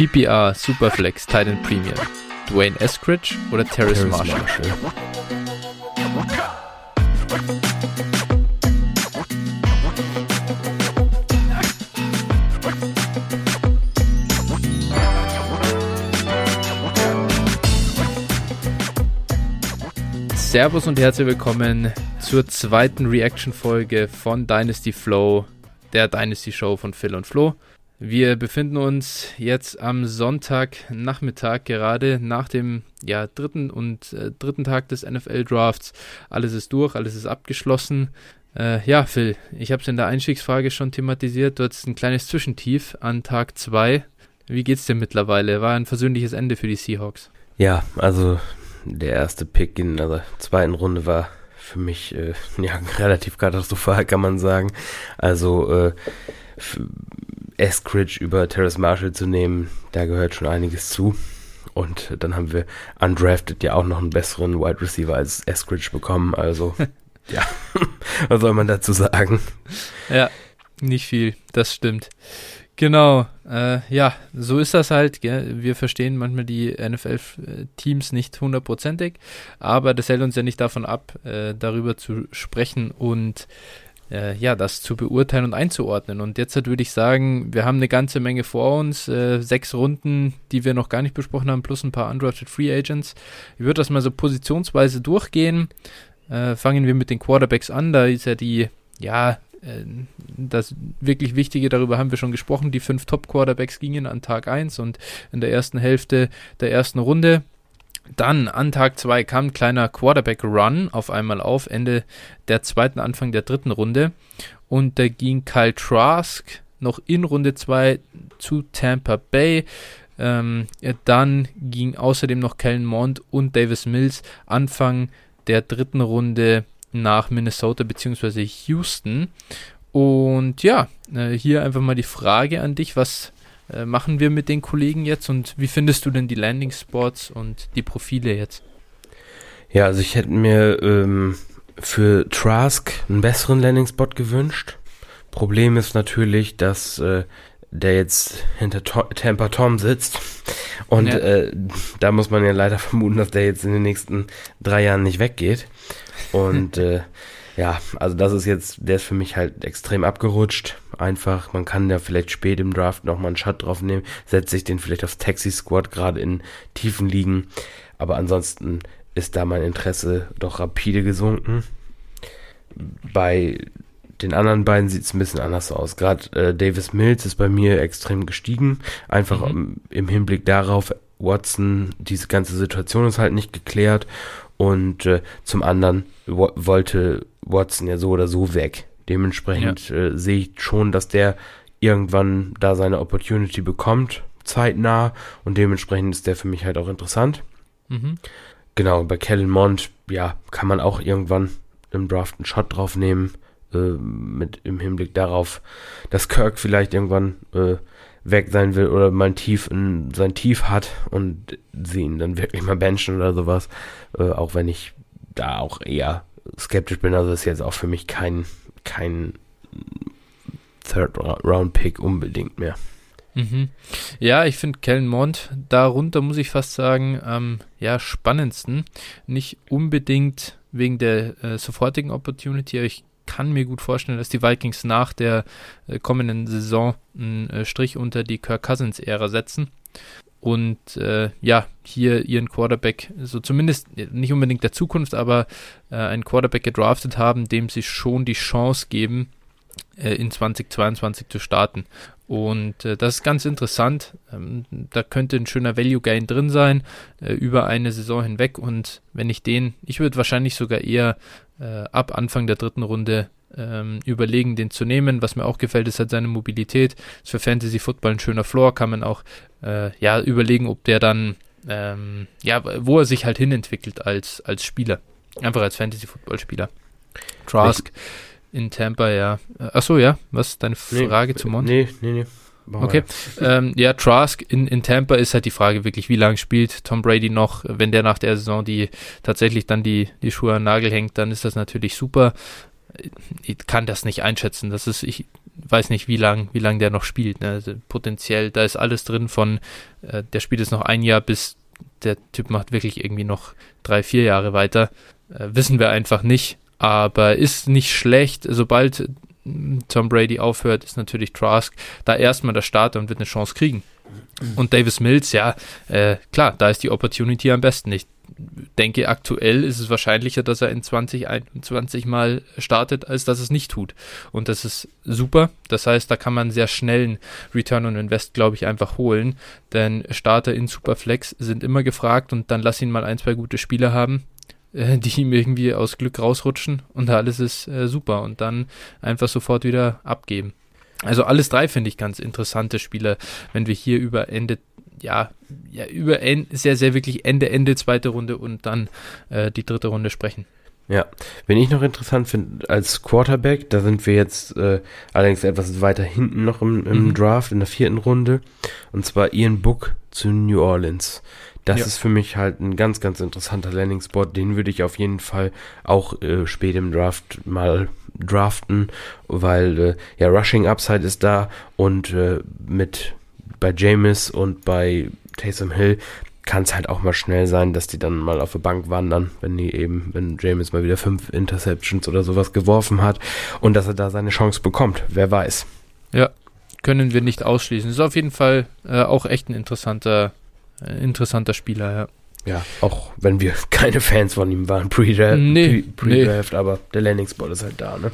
PPR, Superflex, Titan Premium. Dwayne Eskridge oder Terrace Marshall? Marshall. Servus und herzlich willkommen zur zweiten Reaction-Folge von Dynasty Flow, der Dynasty Show von Phil und Flo. Wir befinden uns jetzt am Sonntagnachmittag gerade nach dem ja, dritten und äh, dritten Tag des NFL-Drafts. Alles ist durch, alles ist abgeschlossen. Äh, ja, Phil, ich habe es in der Einstiegsfrage schon thematisiert. Du hattest ein kleines Zwischentief an Tag 2. Wie geht's dir mittlerweile? War ein versöhnliches Ende für die Seahawks. Ja, also der erste Pick in der zweiten Runde war für mich äh, ja relativ katastrophal, kann man sagen. Also äh, Eskridge über Terrace Marshall zu nehmen, da gehört schon einiges zu. Und dann haben wir undrafted ja auch noch einen besseren Wide Receiver als Eskridge bekommen. Also ja, was soll man dazu sagen? Ja, nicht viel, das stimmt. Genau, äh, ja, so ist das halt. Gell? Wir verstehen manchmal die NFL-Teams nicht hundertprozentig, aber das hält uns ja nicht davon ab, äh, darüber zu sprechen und äh, ja, das zu beurteilen und einzuordnen. Und jetzt würde ich sagen, wir haben eine ganze Menge vor uns, äh, sechs Runden, die wir noch gar nicht besprochen haben, plus ein paar undrafted Free Agents. Ich würde das mal so positionsweise durchgehen. Äh, fangen wir mit den Quarterbacks an. Da ist ja die ja, äh, das wirklich Wichtige, darüber haben wir schon gesprochen, die fünf Top-Quarterbacks gingen an Tag 1 und in der ersten Hälfte der ersten Runde. Dann an Tag 2 kam ein kleiner Quarterback-Run auf einmal auf, Ende der zweiten, Anfang der dritten Runde. Und da ging Kyle Trask noch in Runde 2 zu Tampa Bay. Ähm, dann ging außerdem noch Kellen Mond und Davis Mills Anfang der dritten Runde nach Minnesota bzw. Houston. Und ja, äh, hier einfach mal die Frage an dich, was äh, machen wir mit den Kollegen jetzt und wie findest du denn die Landing Spots und die Profile jetzt? Ja, also ich hätte mir ähm, für Trask einen besseren Landing Spot gewünscht. Problem ist natürlich, dass äh, der jetzt hinter to Tampa Tom sitzt. Und ja. äh, da muss man ja leider vermuten, dass der jetzt in den nächsten drei Jahren nicht weggeht. Und äh, ja, also das ist jetzt, der ist für mich halt extrem abgerutscht. Einfach, man kann ja vielleicht spät im Draft nochmal einen Shot drauf nehmen, setzt sich den vielleicht aufs Taxi-Squad, gerade in tiefen Ligen. Aber ansonsten ist da mein Interesse doch rapide gesunken. Bei den anderen beiden sieht es ein bisschen anders aus. Gerade äh, Davis Mills ist bei mir extrem gestiegen. Einfach mhm. im, im Hinblick darauf, Watson, diese ganze Situation ist halt nicht geklärt. Und äh, zum anderen wo wollte Watson ja so oder so weg. Dementsprechend ja. äh, sehe ich schon, dass der irgendwann da seine Opportunity bekommt, zeitnah. Und dementsprechend ist der für mich halt auch interessant. Mhm. Genau, bei Kellen Mond, ja, kann man auch irgendwann im Draft einen Shot drauf nehmen. Äh, mit im Hinblick darauf, dass Kirk vielleicht irgendwann äh, weg sein will oder mal Tief in sein Tief hat und sie ihn dann wirklich mal benchen oder sowas. Äh, auch wenn ich da auch eher skeptisch bin. Also ist jetzt auch für mich kein, kein Third-Round-Pick unbedingt mehr. Mhm. Ja, ich finde Kellen Mond darunter, muss ich fast sagen, am ja, spannendsten. Nicht unbedingt wegen der äh, sofortigen Opportunity, aber ich kann mir gut vorstellen, dass die Vikings nach der äh, kommenden Saison einen äh, Strich unter die Kirk Cousins-Ära setzen und äh, ja, hier ihren Quarterback, so zumindest nicht unbedingt der Zukunft, aber äh, einen Quarterback gedraftet haben, dem sie schon die Chance geben, äh, in 2022 zu starten. Und äh, das ist ganz interessant. Ähm, da könnte ein schöner Value Gain drin sein äh, über eine Saison hinweg. Und wenn ich den, ich würde wahrscheinlich sogar eher äh, ab Anfang der dritten Runde ähm, überlegen, den zu nehmen. Was mir auch gefällt, ist halt seine Mobilität. Ist für Fantasy Football ein schöner Floor. Kann man auch äh, ja überlegen, ob der dann ähm, ja, wo er sich halt hinentwickelt als als Spieler, einfach als Fantasy Football Spieler. Trask in Tampa, ja. Äh, achso, ja. Was deine Frage nee, zu Mont? Nee, nee, nee. Okay. Ähm, ja, Trask in, in Tampa ist halt die Frage wirklich, wie lange spielt Tom Brady noch? Wenn der nach der Saison die tatsächlich dann die, die Schuhe an den Nagel hängt, dann ist das natürlich super. Ich kann das nicht einschätzen. Das ist, ich weiß nicht, wie lang, wie lang der noch spielt. Ne? Also potenziell, da ist alles drin von, äh, der spielt jetzt noch ein Jahr, bis der Typ macht wirklich irgendwie noch drei, vier Jahre weiter. Äh, wissen wir einfach nicht. Aber ist nicht schlecht, sobald Tom Brady aufhört, ist natürlich Trask da erstmal der Starter und wird eine Chance kriegen. Und Davis Mills, ja, äh, klar, da ist die Opportunity am besten. Ich denke, aktuell ist es wahrscheinlicher, dass er in 2021 mal startet, als dass es nicht tut. Und das ist super. Das heißt, da kann man sehr schnell einen Return on Invest, glaube ich, einfach holen. Denn Starter in Superflex sind immer gefragt und dann lass ihn mal ein, zwei gute Spiele haben äh, die ihm irgendwie aus Glück rausrutschen und alles ist äh, super und dann einfach sofort wieder abgeben. Also alles drei finde ich ganz interessante Spiele, wenn wir hier über Ende, ja, ja über en, sehr, sehr wirklich Ende, Ende zweite Runde und dann äh, die dritte Runde sprechen. Ja, wenn ich noch interessant finde als Quarterback, da sind wir jetzt äh, allerdings etwas weiter hinten noch im, im mhm. Draft in der vierten Runde und zwar Ian Book zu New Orleans. Das ja. ist für mich halt ein ganz, ganz interessanter Landing-Spot. Den würde ich auf jeden Fall auch äh, spät im Draft mal draften, weil äh, ja Rushing Upside ist da und äh, mit bei James und bei Taysom Hill kann es halt auch mal schnell sein, dass die dann mal auf der Bank wandern, wenn die eben, wenn James mal wieder fünf Interceptions oder sowas geworfen hat und dass er da seine Chance bekommt. Wer weiß. Ja, können wir nicht ausschließen. Ist auf jeden Fall äh, auch echt ein interessanter interessanter Spieler, ja. Ja, auch wenn wir keine Fans von ihm waren, Pre-Draft, nee, Pre nee. aber der Landing-Spot ist halt da, ne?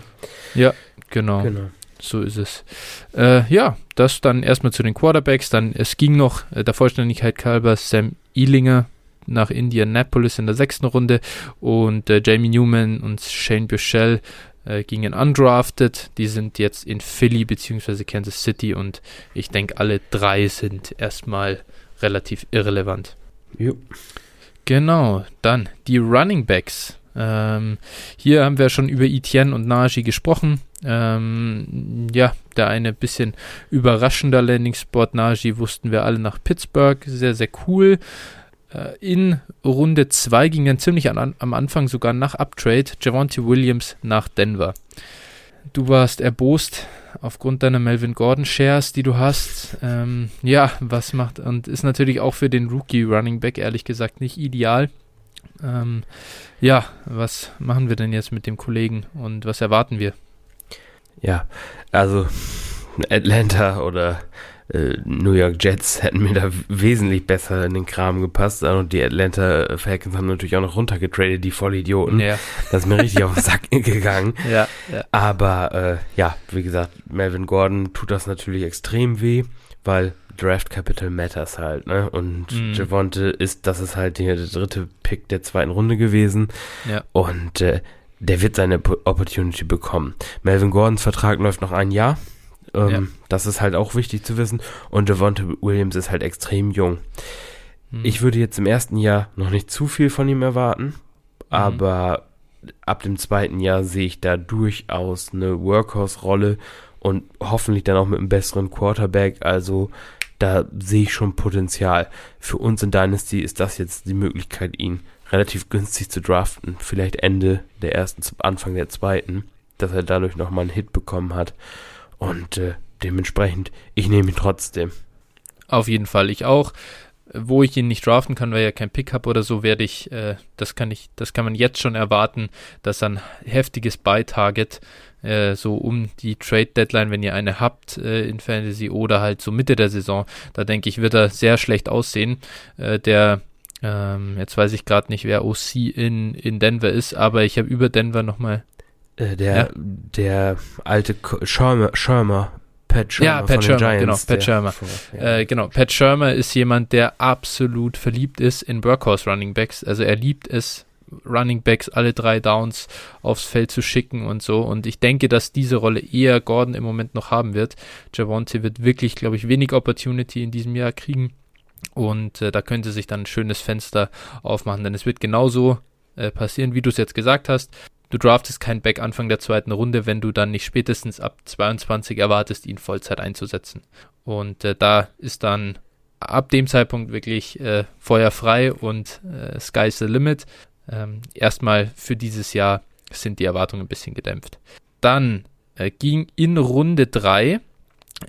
Ja, genau. genau. So ist es. Äh, ja, das dann erstmal zu den Quarterbacks. Dann, es ging noch äh, der Vollständigkeit halber Sam Ealinger nach Indianapolis in der sechsten Runde und äh, Jamie Newman und Shane Bushell äh, gingen undrafted. Die sind jetzt in Philly bzw. Kansas City und ich denke, alle drei sind erstmal relativ irrelevant. Jo. Genau, dann die Running Backs. Ähm, hier haben wir schon über Etienne und Najee gesprochen. Ähm, ja, der eine bisschen überraschender Landing-Spot. Najee wussten wir alle nach Pittsburgh. Sehr, sehr cool. Äh, in Runde 2 ging dann ziemlich an, am Anfang sogar nach Uptrade Javonte Williams nach Denver. Du warst erbost aufgrund deiner Melvin Gordon Shares, die du hast. Ähm, ja, was macht und ist natürlich auch für den Rookie Running Back ehrlich gesagt nicht ideal. Ähm, ja, was machen wir denn jetzt mit dem Kollegen und was erwarten wir? Ja, also Atlanta oder äh, New York Jets hätten mir da wesentlich besser in den Kram gepasst. Und die Atlanta Falcons haben natürlich auch noch runtergetradet, die Vollidioten. Ja. Das ist mir richtig auf den Sack gegangen. Ja, ja. Aber äh, ja, wie gesagt, Melvin Gordon tut das natürlich extrem weh, weil Draft Capital matters halt, ne? Und mhm. Javonte ist, das ist halt der dritte Pick der zweiten Runde gewesen. Ja. Und äh, der wird seine Opportunity bekommen. Melvin Gordons Vertrag läuft noch ein Jahr. Ähm, ja. Das ist halt auch wichtig zu wissen. Und Devonta Williams ist halt extrem jung. Mhm. Ich würde jetzt im ersten Jahr noch nicht zu viel von ihm erwarten, mhm. aber ab dem zweiten Jahr sehe ich da durchaus eine Workhorse-Rolle und hoffentlich dann auch mit einem besseren Quarterback. Also da sehe ich schon Potenzial. Für uns in Dynasty ist das jetzt die Möglichkeit, ihn relativ günstig zu draften. Vielleicht Ende der ersten, Anfang der zweiten, dass er dadurch nochmal einen Hit bekommen hat. Und äh, dementsprechend, ich nehme ihn trotzdem. Auf jeden Fall, ich auch. Wo ich ihn nicht draften kann, weil er kein Pick habe oder so, werde ich, äh, das kann ich, das kann man jetzt schon erwarten, dass ein heftiges Buy-Target äh, so um die Trade-Deadline, wenn ihr eine habt äh, in Fantasy oder halt so Mitte der Saison, da denke ich, wird er sehr schlecht aussehen. Äh, der ähm, jetzt weiß ich gerade nicht, wer OC in, in Denver ist, aber ich habe über Denver nochmal äh, der, ja. der alte Schirmer, Schirmer Pat Schirmer. Ja, Pat Schirmer, Giants, genau, Pat Schirmer. Ja. Äh, genau, Pat Schirmer ist jemand, der absolut verliebt ist in Workhorse Running Backs. Also er liebt es, Running Backs alle drei Downs aufs Feld zu schicken und so. Und ich denke, dass diese Rolle eher Gordon im Moment noch haben wird. Javonte wird wirklich, glaube ich, wenig Opportunity in diesem Jahr kriegen. Und äh, da könnte sich dann ein schönes Fenster aufmachen, denn es wird genauso äh, passieren, wie du es jetzt gesagt hast du draftest keinen Back Anfang der zweiten Runde, wenn du dann nicht spätestens ab 22 erwartest, ihn Vollzeit einzusetzen. Und äh, da ist dann ab dem Zeitpunkt wirklich äh, Feuer frei und äh, sky's the limit. Ähm, erstmal für dieses Jahr sind die Erwartungen ein bisschen gedämpft. Dann äh, ging in Runde 3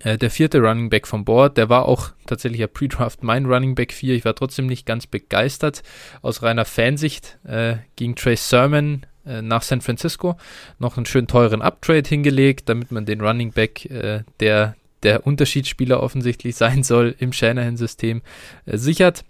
äh, der vierte Running Back vom Board. Der war auch tatsächlich ja Pre-Draft mein Running Back 4. Ich war trotzdem nicht ganz begeistert. Aus reiner Fansicht äh, ging Trace Sermon äh, nach San Francisco noch einen schön teuren Uptrade hingelegt, damit man den Running Back, äh, der der Unterschiedsspieler offensichtlich sein soll im Shanahan-System, äh, sichert.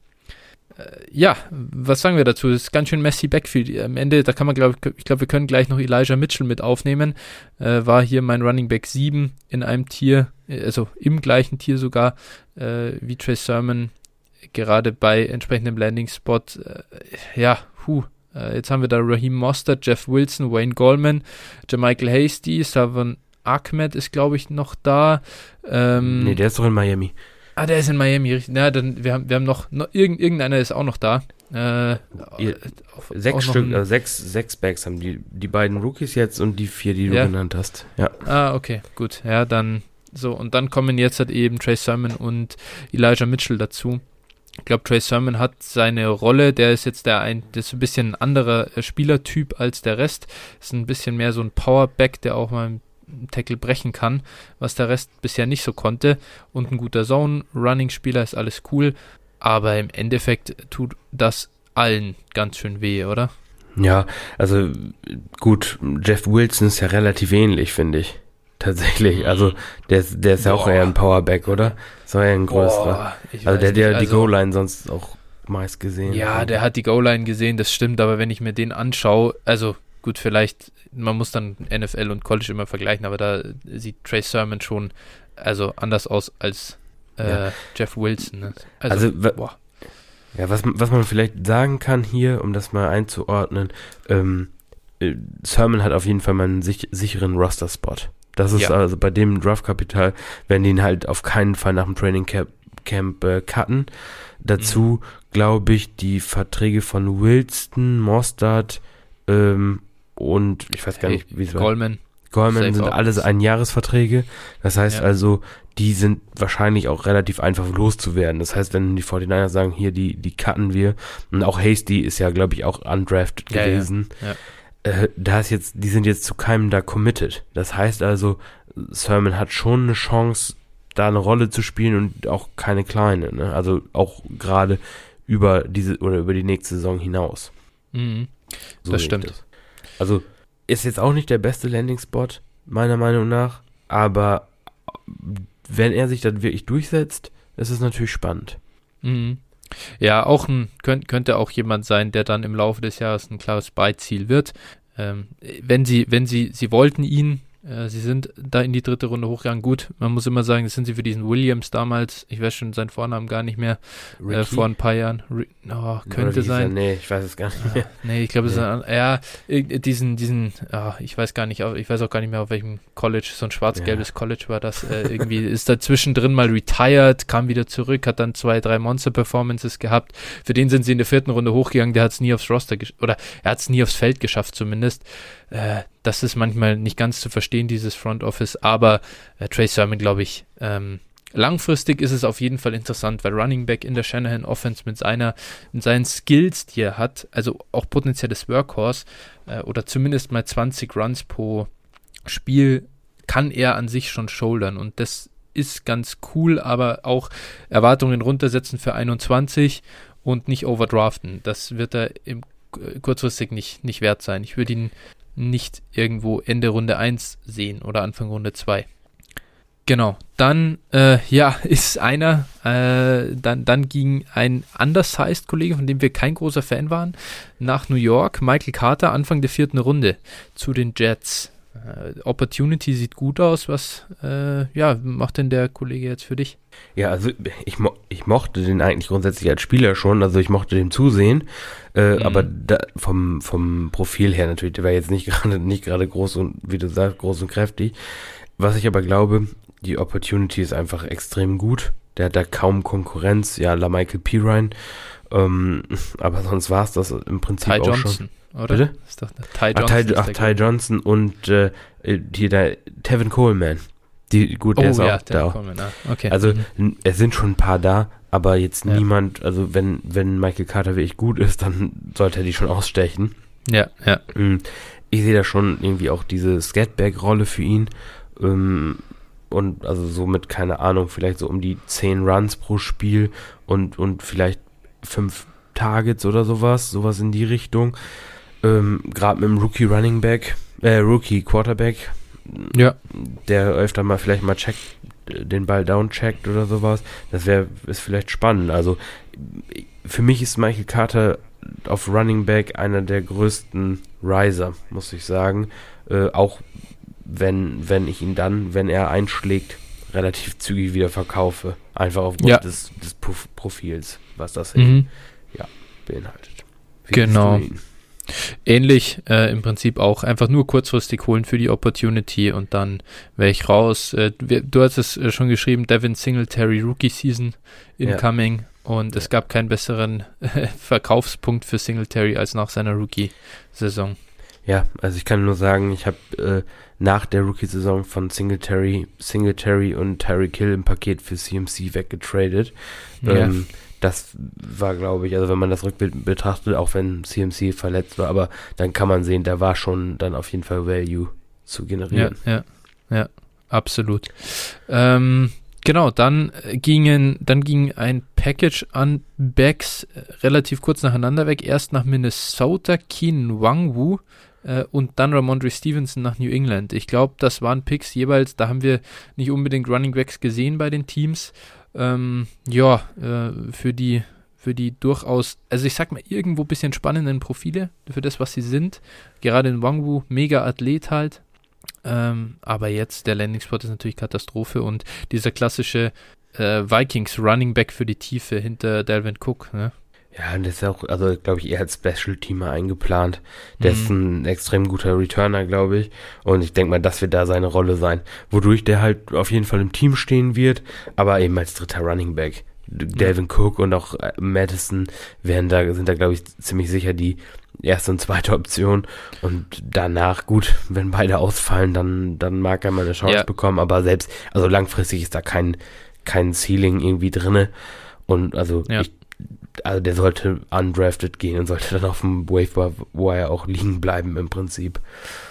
Äh, ja, was sagen wir dazu? Das ist ganz schön messy Backfield. Am Ende, da kann man, glaube ich, glaube, wir können gleich noch Elijah Mitchell mit aufnehmen. Äh, war hier mein Running Back 7 in einem Tier, also im gleichen Tier sogar, wie Trey Sermon, gerade bei entsprechendem Landing-Spot. Äh, ja, huh. Äh, jetzt haben wir da Raheem Mostert, Jeff Wilson, Wayne Goldman, Jermichael Hasty, Savon Ahmed ist, glaube ich, noch da. Ähm, nee, der ist doch in Miami. Ah, der ist in Miami. Ja, dann, wir haben, wir haben noch, noch irgend, irgendeiner ist auch noch da. Äh, Ihr, auf, sechs Stück, also sechs, sechs Bags haben die, die beiden Rookies jetzt und die vier, die du ja. genannt hast. Ja. Ah, okay, gut. Ja, dann so, und dann kommen jetzt halt eben Trey Sermon und Elijah Mitchell dazu. Ich glaube, Trey Sermon hat seine Rolle, der ist jetzt der ein, das ist ein bisschen ein anderer äh, Spielertyp als der Rest. Ist ein bisschen mehr so ein Powerback, der auch mal ein Tackle brechen kann, was der Rest bisher nicht so konnte. Und ein guter Zone-Running-Spieler ist alles cool, aber im Endeffekt tut das allen ganz schön weh, oder? Ja, also gut, Jeff Wilson ist ja relativ ähnlich, finde ich. Tatsächlich, also der, der ist ja auch eher ein Powerback, oder? So eher ein größerer. also der, der also, die Goal-Line sonst auch meist gesehen. Ja, der hat die Goal-Line gesehen, das stimmt, aber wenn ich mir den anschaue, also gut, vielleicht man muss dann NFL und College immer vergleichen, aber da sieht Trey Sermon schon also anders aus als äh, ja. Jeff Wilson. Ne? Also, also boah. ja, was, was man vielleicht sagen kann hier, um das mal einzuordnen, ähm, äh, Sermon hat auf jeden Fall mal einen sich, sicheren Roster-Spot. Das ist ja. also bei dem Draftkapital, werden die ihn halt auf keinen Fall nach dem Training Camp, Camp äh, cutten. Dazu mhm. glaube ich die Verträge von Wilson, Mostard ähm, und ich weiß gar nicht, wie es war. Goldman. Goldman sind alles Einjahresverträge. Das heißt ja. also, die sind wahrscheinlich auch relativ einfach loszuwerden. Das heißt, wenn die 49ers sagen, hier, die, die cutten wir, und auch Hasty ist ja, glaube ich, auch undrafted ja, gewesen. Ja. Äh, da ist jetzt, die sind jetzt zu keinem da committed. Das heißt also, Sermon hat schon eine Chance, da eine Rolle zu spielen und auch keine kleine. Ne? Also auch gerade über diese oder über die nächste Saison hinaus. Mhm. So das stimmt. Das. Also ist jetzt auch nicht der beste Landing-Spot, meiner Meinung nach, aber wenn er sich dann wirklich durchsetzt, ist es natürlich spannend. Mhm. Ja, auch ein, könnt, könnte auch jemand sein, der dann im Laufe des Jahres ein klares Beiziel wird. Ähm, wenn sie, wenn sie, sie wollten ihn äh, sie sind da in die dritte Runde hochgegangen. Gut, man muss immer sagen, das sind sie für diesen Williams damals, ich weiß schon seinen Vornamen gar nicht mehr, äh, vor ein paar Jahren. oh, könnte sein. Nee, ich weiß es gar nicht mehr. nee, ich glaube, nee. es ist ein, ja, diesen, diesen, oh, ich weiß gar nicht, ich weiß auch gar nicht mehr, auf welchem College, so ein schwarz-gelbes ja. College war das. Äh, irgendwie ist da zwischendrin mal retired, kam wieder zurück, hat dann zwei, drei Monster-Performances gehabt. Für den sind sie in der vierten Runde hochgegangen, der hat es nie aufs Roster, oder er hat es nie aufs Feld geschafft zumindest. Äh, das ist manchmal nicht ganz zu verstehen, dieses Front Office, aber äh, Trey Sermon, glaube ich, ähm, langfristig ist es auf jeden Fall interessant, weil Running Back in der Shanahan Offense mit seiner, mit seinen Skills, die er hat, also auch potenzielles Workhorse äh, oder zumindest mal 20 Runs pro Spiel, kann er an sich schon shouldern und das ist ganz cool, aber auch Erwartungen runtersetzen für 21 und nicht overdraften. Das wird er im, äh, kurzfristig nicht, nicht wert sein. Ich würde ihn nicht irgendwo Ende Runde 1 sehen oder Anfang Runde 2. Genau, dann äh, ja, ist einer, äh, dann, dann ging ein undersized Kollege, von dem wir kein großer Fan waren, nach New York, Michael Carter, Anfang der vierten Runde zu den Jets. Äh, Opportunity sieht gut aus. Was äh, ja, macht denn der Kollege jetzt für dich? Ja, also ich, mo ich mochte den eigentlich grundsätzlich als Spieler schon, also ich mochte den zusehen, äh, mhm. aber da, vom, vom Profil her natürlich, der war jetzt nicht gerade nicht gerade groß und, wie du sagst, groß und kräftig. Was ich aber glaube, die Opportunity ist einfach extrem gut. Der hat da kaum Konkurrenz. Ja, La Michael Pirine. Ähm, aber sonst war es das im Prinzip Ty auch Johnson. schon oder? Bitte? ist doch Ty Johnson. Ach, Ty, ach, Ty Johnson und äh, hier der Tevin Coleman. Die, gut, der oh, ist ja, auch da. Coleman, ah, okay. Also mhm. es sind schon ein paar da, aber jetzt ja. niemand, also wenn, wenn Michael Carter wirklich gut ist, dann sollte er die schon ausstechen. Ja, ja. Mhm. ich sehe da schon irgendwie auch diese Scatback-Rolle für ihn. Ähm, und also somit, keine Ahnung, vielleicht so um die 10 Runs pro Spiel und, und vielleicht 5 Targets oder sowas, sowas in die Richtung. Ähm, Gerade mit dem Rookie Running Back, äh, Rookie Quarterback, ja. der öfter mal vielleicht mal checkt, den Ball down checkt oder sowas. Das wäre ist vielleicht spannend. Also für mich ist Michael Carter auf Running Back einer der größten Riser, muss ich sagen. Äh, auch wenn, wenn ich ihn dann, wenn er einschlägt, relativ zügig wieder verkaufe. Einfach aufgrund Ja. des, des Prof- Profils, was das Mhm. beinhaltet. Wie Genau. Ähnlich äh, im Prinzip auch einfach nur kurzfristig holen für die Opportunity und dann wäre ich raus. Äh, du hast es äh, schon geschrieben, Devin Singletary Rookie Season incoming und es gab keinen besseren äh, Verkaufspunkt für Singletary als nach seiner Rookie-Saison. Ja, also ich kann nur sagen, ich habe äh, nach der Rookie-Saison von Singletary, Singletary und Tyreek Hill im Paket für CMC weggetradet. Ähm, das war, glaube ich, also wenn man das Rückbild betrachtet, auch wenn CMC verletzt war, aber dann kann man sehen, da war schon dann auf jeden Fall Value zu Ja, generieren. ja, ja, absolut. Ähm, genau, dann gingen, dann ging ein Package an Backs äh, relativ kurz nacheinander weg. Erst nach Minnesota, Keen Wangwu äh, und dann Ramondre Stevenson nach New England. Ich glaube, das waren Picks jeweils, da haben wir nicht unbedingt Running Backs gesehen bei den Teams. Ähm, ja, äh, für die für die durchaus, also ich sag mal, irgendwo ein bisschen spannenden Profile für das, was sie sind. Gerade in Wangwu, mega Athlet halt. Ähm, aber jetzt, der Landing-Spot ist natürlich Katastrophe und dieser klassische äh, Vikings Running Back für die Tiefe hinter Delvin Cook. Ne? Ja, und das ist auch, also glaube ich, eher als Special-Teamer eingeplant. Der ist Mhm. ein extrem guter Returner, glaube ich. Und ich denke mal, das wird da seine Rolle sein. Wodurch der halt auf jeden Fall im Team stehen wird, aber eben als dritter Running Back. Delvin Cook und auch äh, Madison werden da, sind da, glaube ich, ziemlich sicher die erste und zweite Option. Und danach, gut, wenn beide ausfallen, dann, dann mag er mal eine Chance Ja. bekommen. Aber selbst, also langfristig ist da kein, kein Ceiling irgendwie drinne. Und also Ja. ich also der sollte undrafted gehen und sollte dann auf dem Wave Wire auch liegen bleiben im Prinzip.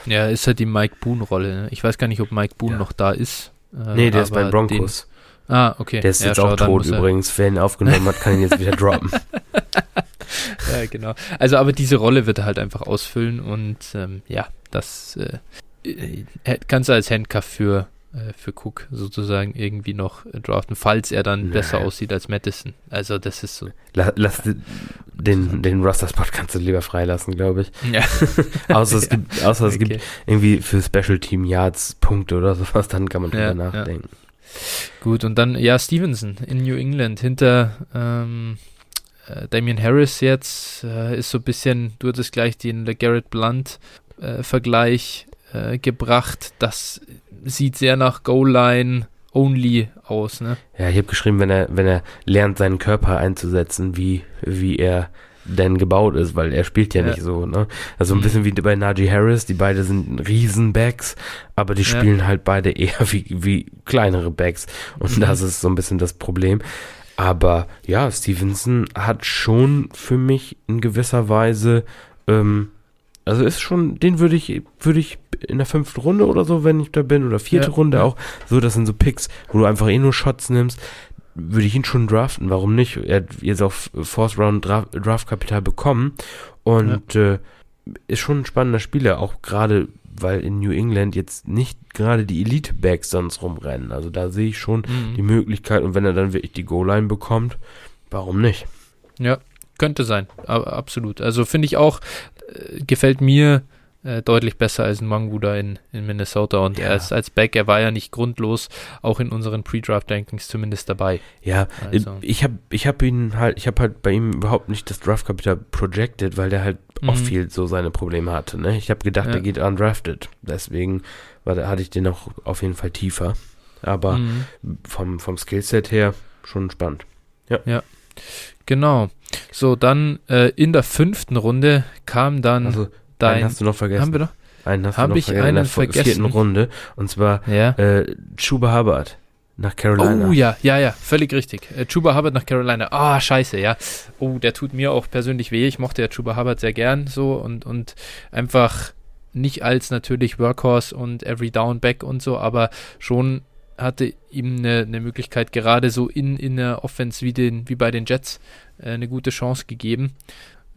Ja, ist halt die Mike Boone-Rolle. Ne? Ich weiß gar nicht, ob Mike Boone Ja. noch da ist. Äh, nee, der ist bei Broncos. Den, ah, okay. Der ist Ja, jetzt schau, auch tot übrigens. Wer ihn aufgenommen hat, kann ihn jetzt wieder droppen. Ja, genau. Also, aber diese Rolle wird er halt einfach ausfüllen und ähm, ja, das äh, äh, kannst du als Handcuff für, äh, für Cook sozusagen irgendwie noch äh, draften, falls er dann Nee. besser aussieht als Madison. Also, das ist so. La lass den- den, Roster-Spot kannst du lieber freilassen, glaube ich. Ja, Außer es Ja. gibt, außer es gibt irgendwie für Special Team Yards Punkte oder sowas, dann kann man drüber Ja, nachdenken. Gut, und dann, ja, Stevenson in New England hinter ähm, äh, Damian Harris jetzt äh, ist so ein bisschen, du hattest gleich den Garrett Blunt-Vergleich äh, gebracht. Das sieht sehr nach Goal-Line only aus, ne? Ja, ich habe geschrieben, wenn er, wenn er lernt, seinen Körper einzusetzen, wie, wie er denn gebaut ist, weil er spielt ja, Ja. nicht so, ne? Also ein Mhm. bisschen wie bei Najee Harris, die beide sind Riesenbacks, aber die Ja. spielen halt beide eher wie, wie kleinere Backs. Und Mhm. das ist so ein bisschen das Problem. Aber ja, Stevenson hat schon für mich in gewisser Weise, ähm, also ist schon, den würde ich, würde ich in der fünften Runde oder so, wenn ich da bin, oder vierte Ja, Runde ja. auch, so, das sind so Picks, wo du einfach eh nur Shots nimmst, würde ich ihn schon draften. Warum nicht? Er hat jetzt auf Fourth Round Draft, Draftkapital bekommen und äh, ist schon ein spannender Spieler, auch gerade weil in New England jetzt nicht gerade die Elite-Backs sonst rumrennen. Also da sehe ich schon die Mhm. Möglichkeit und wenn er dann wirklich die Goal-Line bekommt, warum nicht? Ja, könnte sein, absolut. Also finde ich auch, äh, gefällt mir äh, deutlich besser als ein Mangu da in, in Minnesota und Ja. er ist als Back, er war ja nicht grundlos, auch in unseren Pre-Draft-Rankings zumindest dabei. Ja, Also. ich habe ich hab ihn halt, ich habe halt bei ihm überhaupt nicht das Draftkapital projected, weil der halt Mhm. off-field so seine Probleme hatte. Ne? Ich habe gedacht, Ja. der geht undrafted. Deswegen war, da- hatte ich den auch auf jeden Fall tiefer. Aber Mhm. vom, vom Skillset her schon spannend. Genau. So, dann äh, in der fünften Runde kam dann Also, einen dein. hast du noch vergessen. Haben wir noch? einen hast hab du noch ich vergessen in der einen v- vierten vergessen? Runde. Und zwar Ja. äh, Chuba Hubbard nach Carolina. Oh ja, ja, ja, völlig richtig. Äh, Chuba Hubbard nach Carolina. Ah, scheiße, ja. Oh, der tut mir auch persönlich weh. Ich mochte ja Chuba Hubbard sehr gern so und, und einfach nicht als natürlich Workhorse und Every Down Back und so, aber schon hatte ihm eine, eine Möglichkeit, gerade so in, in der Offense wie, den, wie bei den Jets, äh, eine gute Chance gegeben.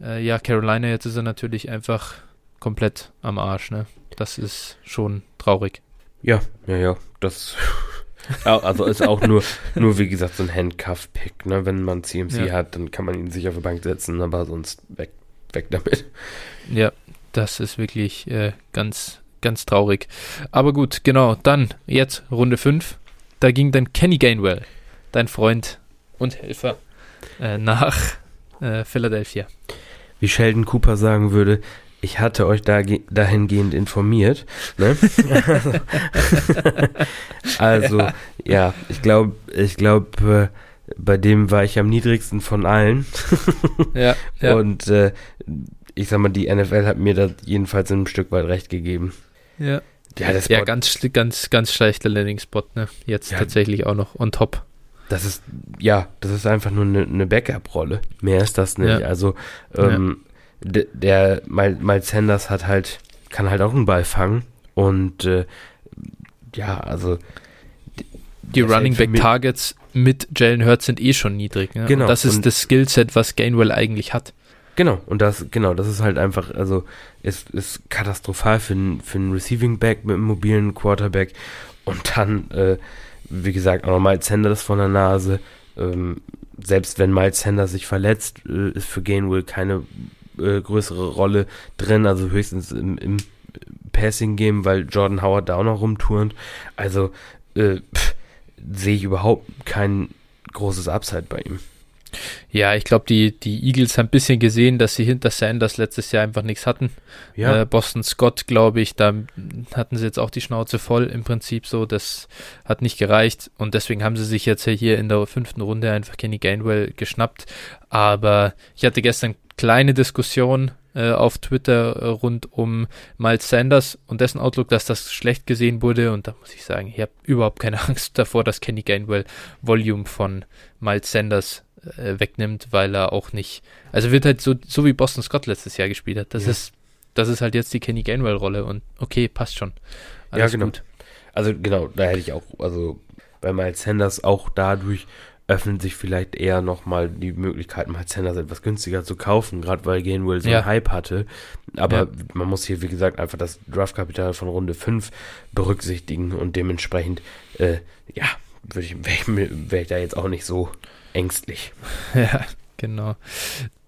Äh, ja, Carolina, jetzt ist er natürlich einfach komplett am Arsch, ne? Das ist schon traurig. Ja, ja, ja. Das also ist auch nur, nur wie gesagt, so ein Handcuff-Pick, ne? Wenn man CMC ja. hat, dann kann man ihn sich auf die Bank setzen, aber sonst weg, weg damit. Ja, das ist wirklich äh, ganz, ganz traurig. Aber gut, genau, dann jetzt Runde 5. Da ging dann Kenny Gainwell, dein Freund und Helfer, äh, nach äh, Philadelphia. Wie Sheldon Cooper sagen würde, ich hatte euch da, dahingehend informiert. Ne? also, ja. ja, ich glaube, ich glaube, äh, bei dem war ich am niedrigsten von allen. ja, ja. Und äh, ich sag mal, die NFL hat mir da jedenfalls ein Stück weit recht gegeben. Ja. Ja, das ja ganz, ganz, ganz schlechter Landing-Spot, ne? Jetzt ja. tatsächlich auch noch on top. Das ist, ja, das ist einfach nur eine, eine Backup-Rolle. Mehr ist das nicht. Ja. Also, ähm, der, der Miles Sanders hat halt, kann halt auch einen Ball fangen. Und äh, ja, also die Running Back Targets mit Jalen Hurts sind eh schon niedrig. Ne? Genau. Und das ist und das Skillset, was Gainwell eigentlich hat. Genau, und das, genau, das ist halt einfach, also, ist, ist katastrophal für, für einen Receiving Back mit einem mobilen Quarterback. Und dann, äh, wie gesagt, auch noch Miles Sanders von der Nase. Ähm, selbst wenn Miles Sanders sich verletzt, äh, ist für Gainwell keine äh, größere Rolle drin, also höchstens im, im Passing-Game, weil Jordan Howard da auch noch rumturnt. Also äh, sehe ich überhaupt kein großes Upside bei ihm. Ja, ich glaube, die, die Eagles haben ein bisschen gesehen, dass sie hinter Sanders letztes Jahr einfach nichts hatten. Ja. Äh, Boston Scott, glaube ich, da hatten sie jetzt auch die Schnauze voll im Prinzip so. Das hat nicht gereicht und deswegen haben sie sich jetzt hier in der fünften Runde einfach Kenny Gainwell geschnappt. Aber ich hatte gestern kleine Diskussion äh, auf Twitter äh, rund um Miles Sanders und dessen Outlook, dass das schlecht gesehen wurde. Und da muss ich sagen, ich habe überhaupt keine Angst davor, dass Kenny Gainwell Volume von Miles Sanders äh, wegnimmt, weil er auch nicht, also wird halt so, so wie Boston Scott letztes Jahr gespielt hat. Das ja. ist, das ist halt jetzt die Kenny Gainwell-Rolle und okay, passt schon. Alles ja, genau. Gut. Also genau, da hätte ich auch, also bei Miles Sanders auch dadurch öffnen sich vielleicht eher nochmal die Möglichkeit, mal Sanders etwas günstiger zu kaufen, gerade weil Gainwell so ja. einen Hype hatte. Aber ja. man muss hier, wie gesagt, einfach das Draftkapital von Runde 5 berücksichtigen und dementsprechend, äh, ja, würde ich, wäre ich, wär ich da jetzt auch nicht so ängstlich. Ja, genau.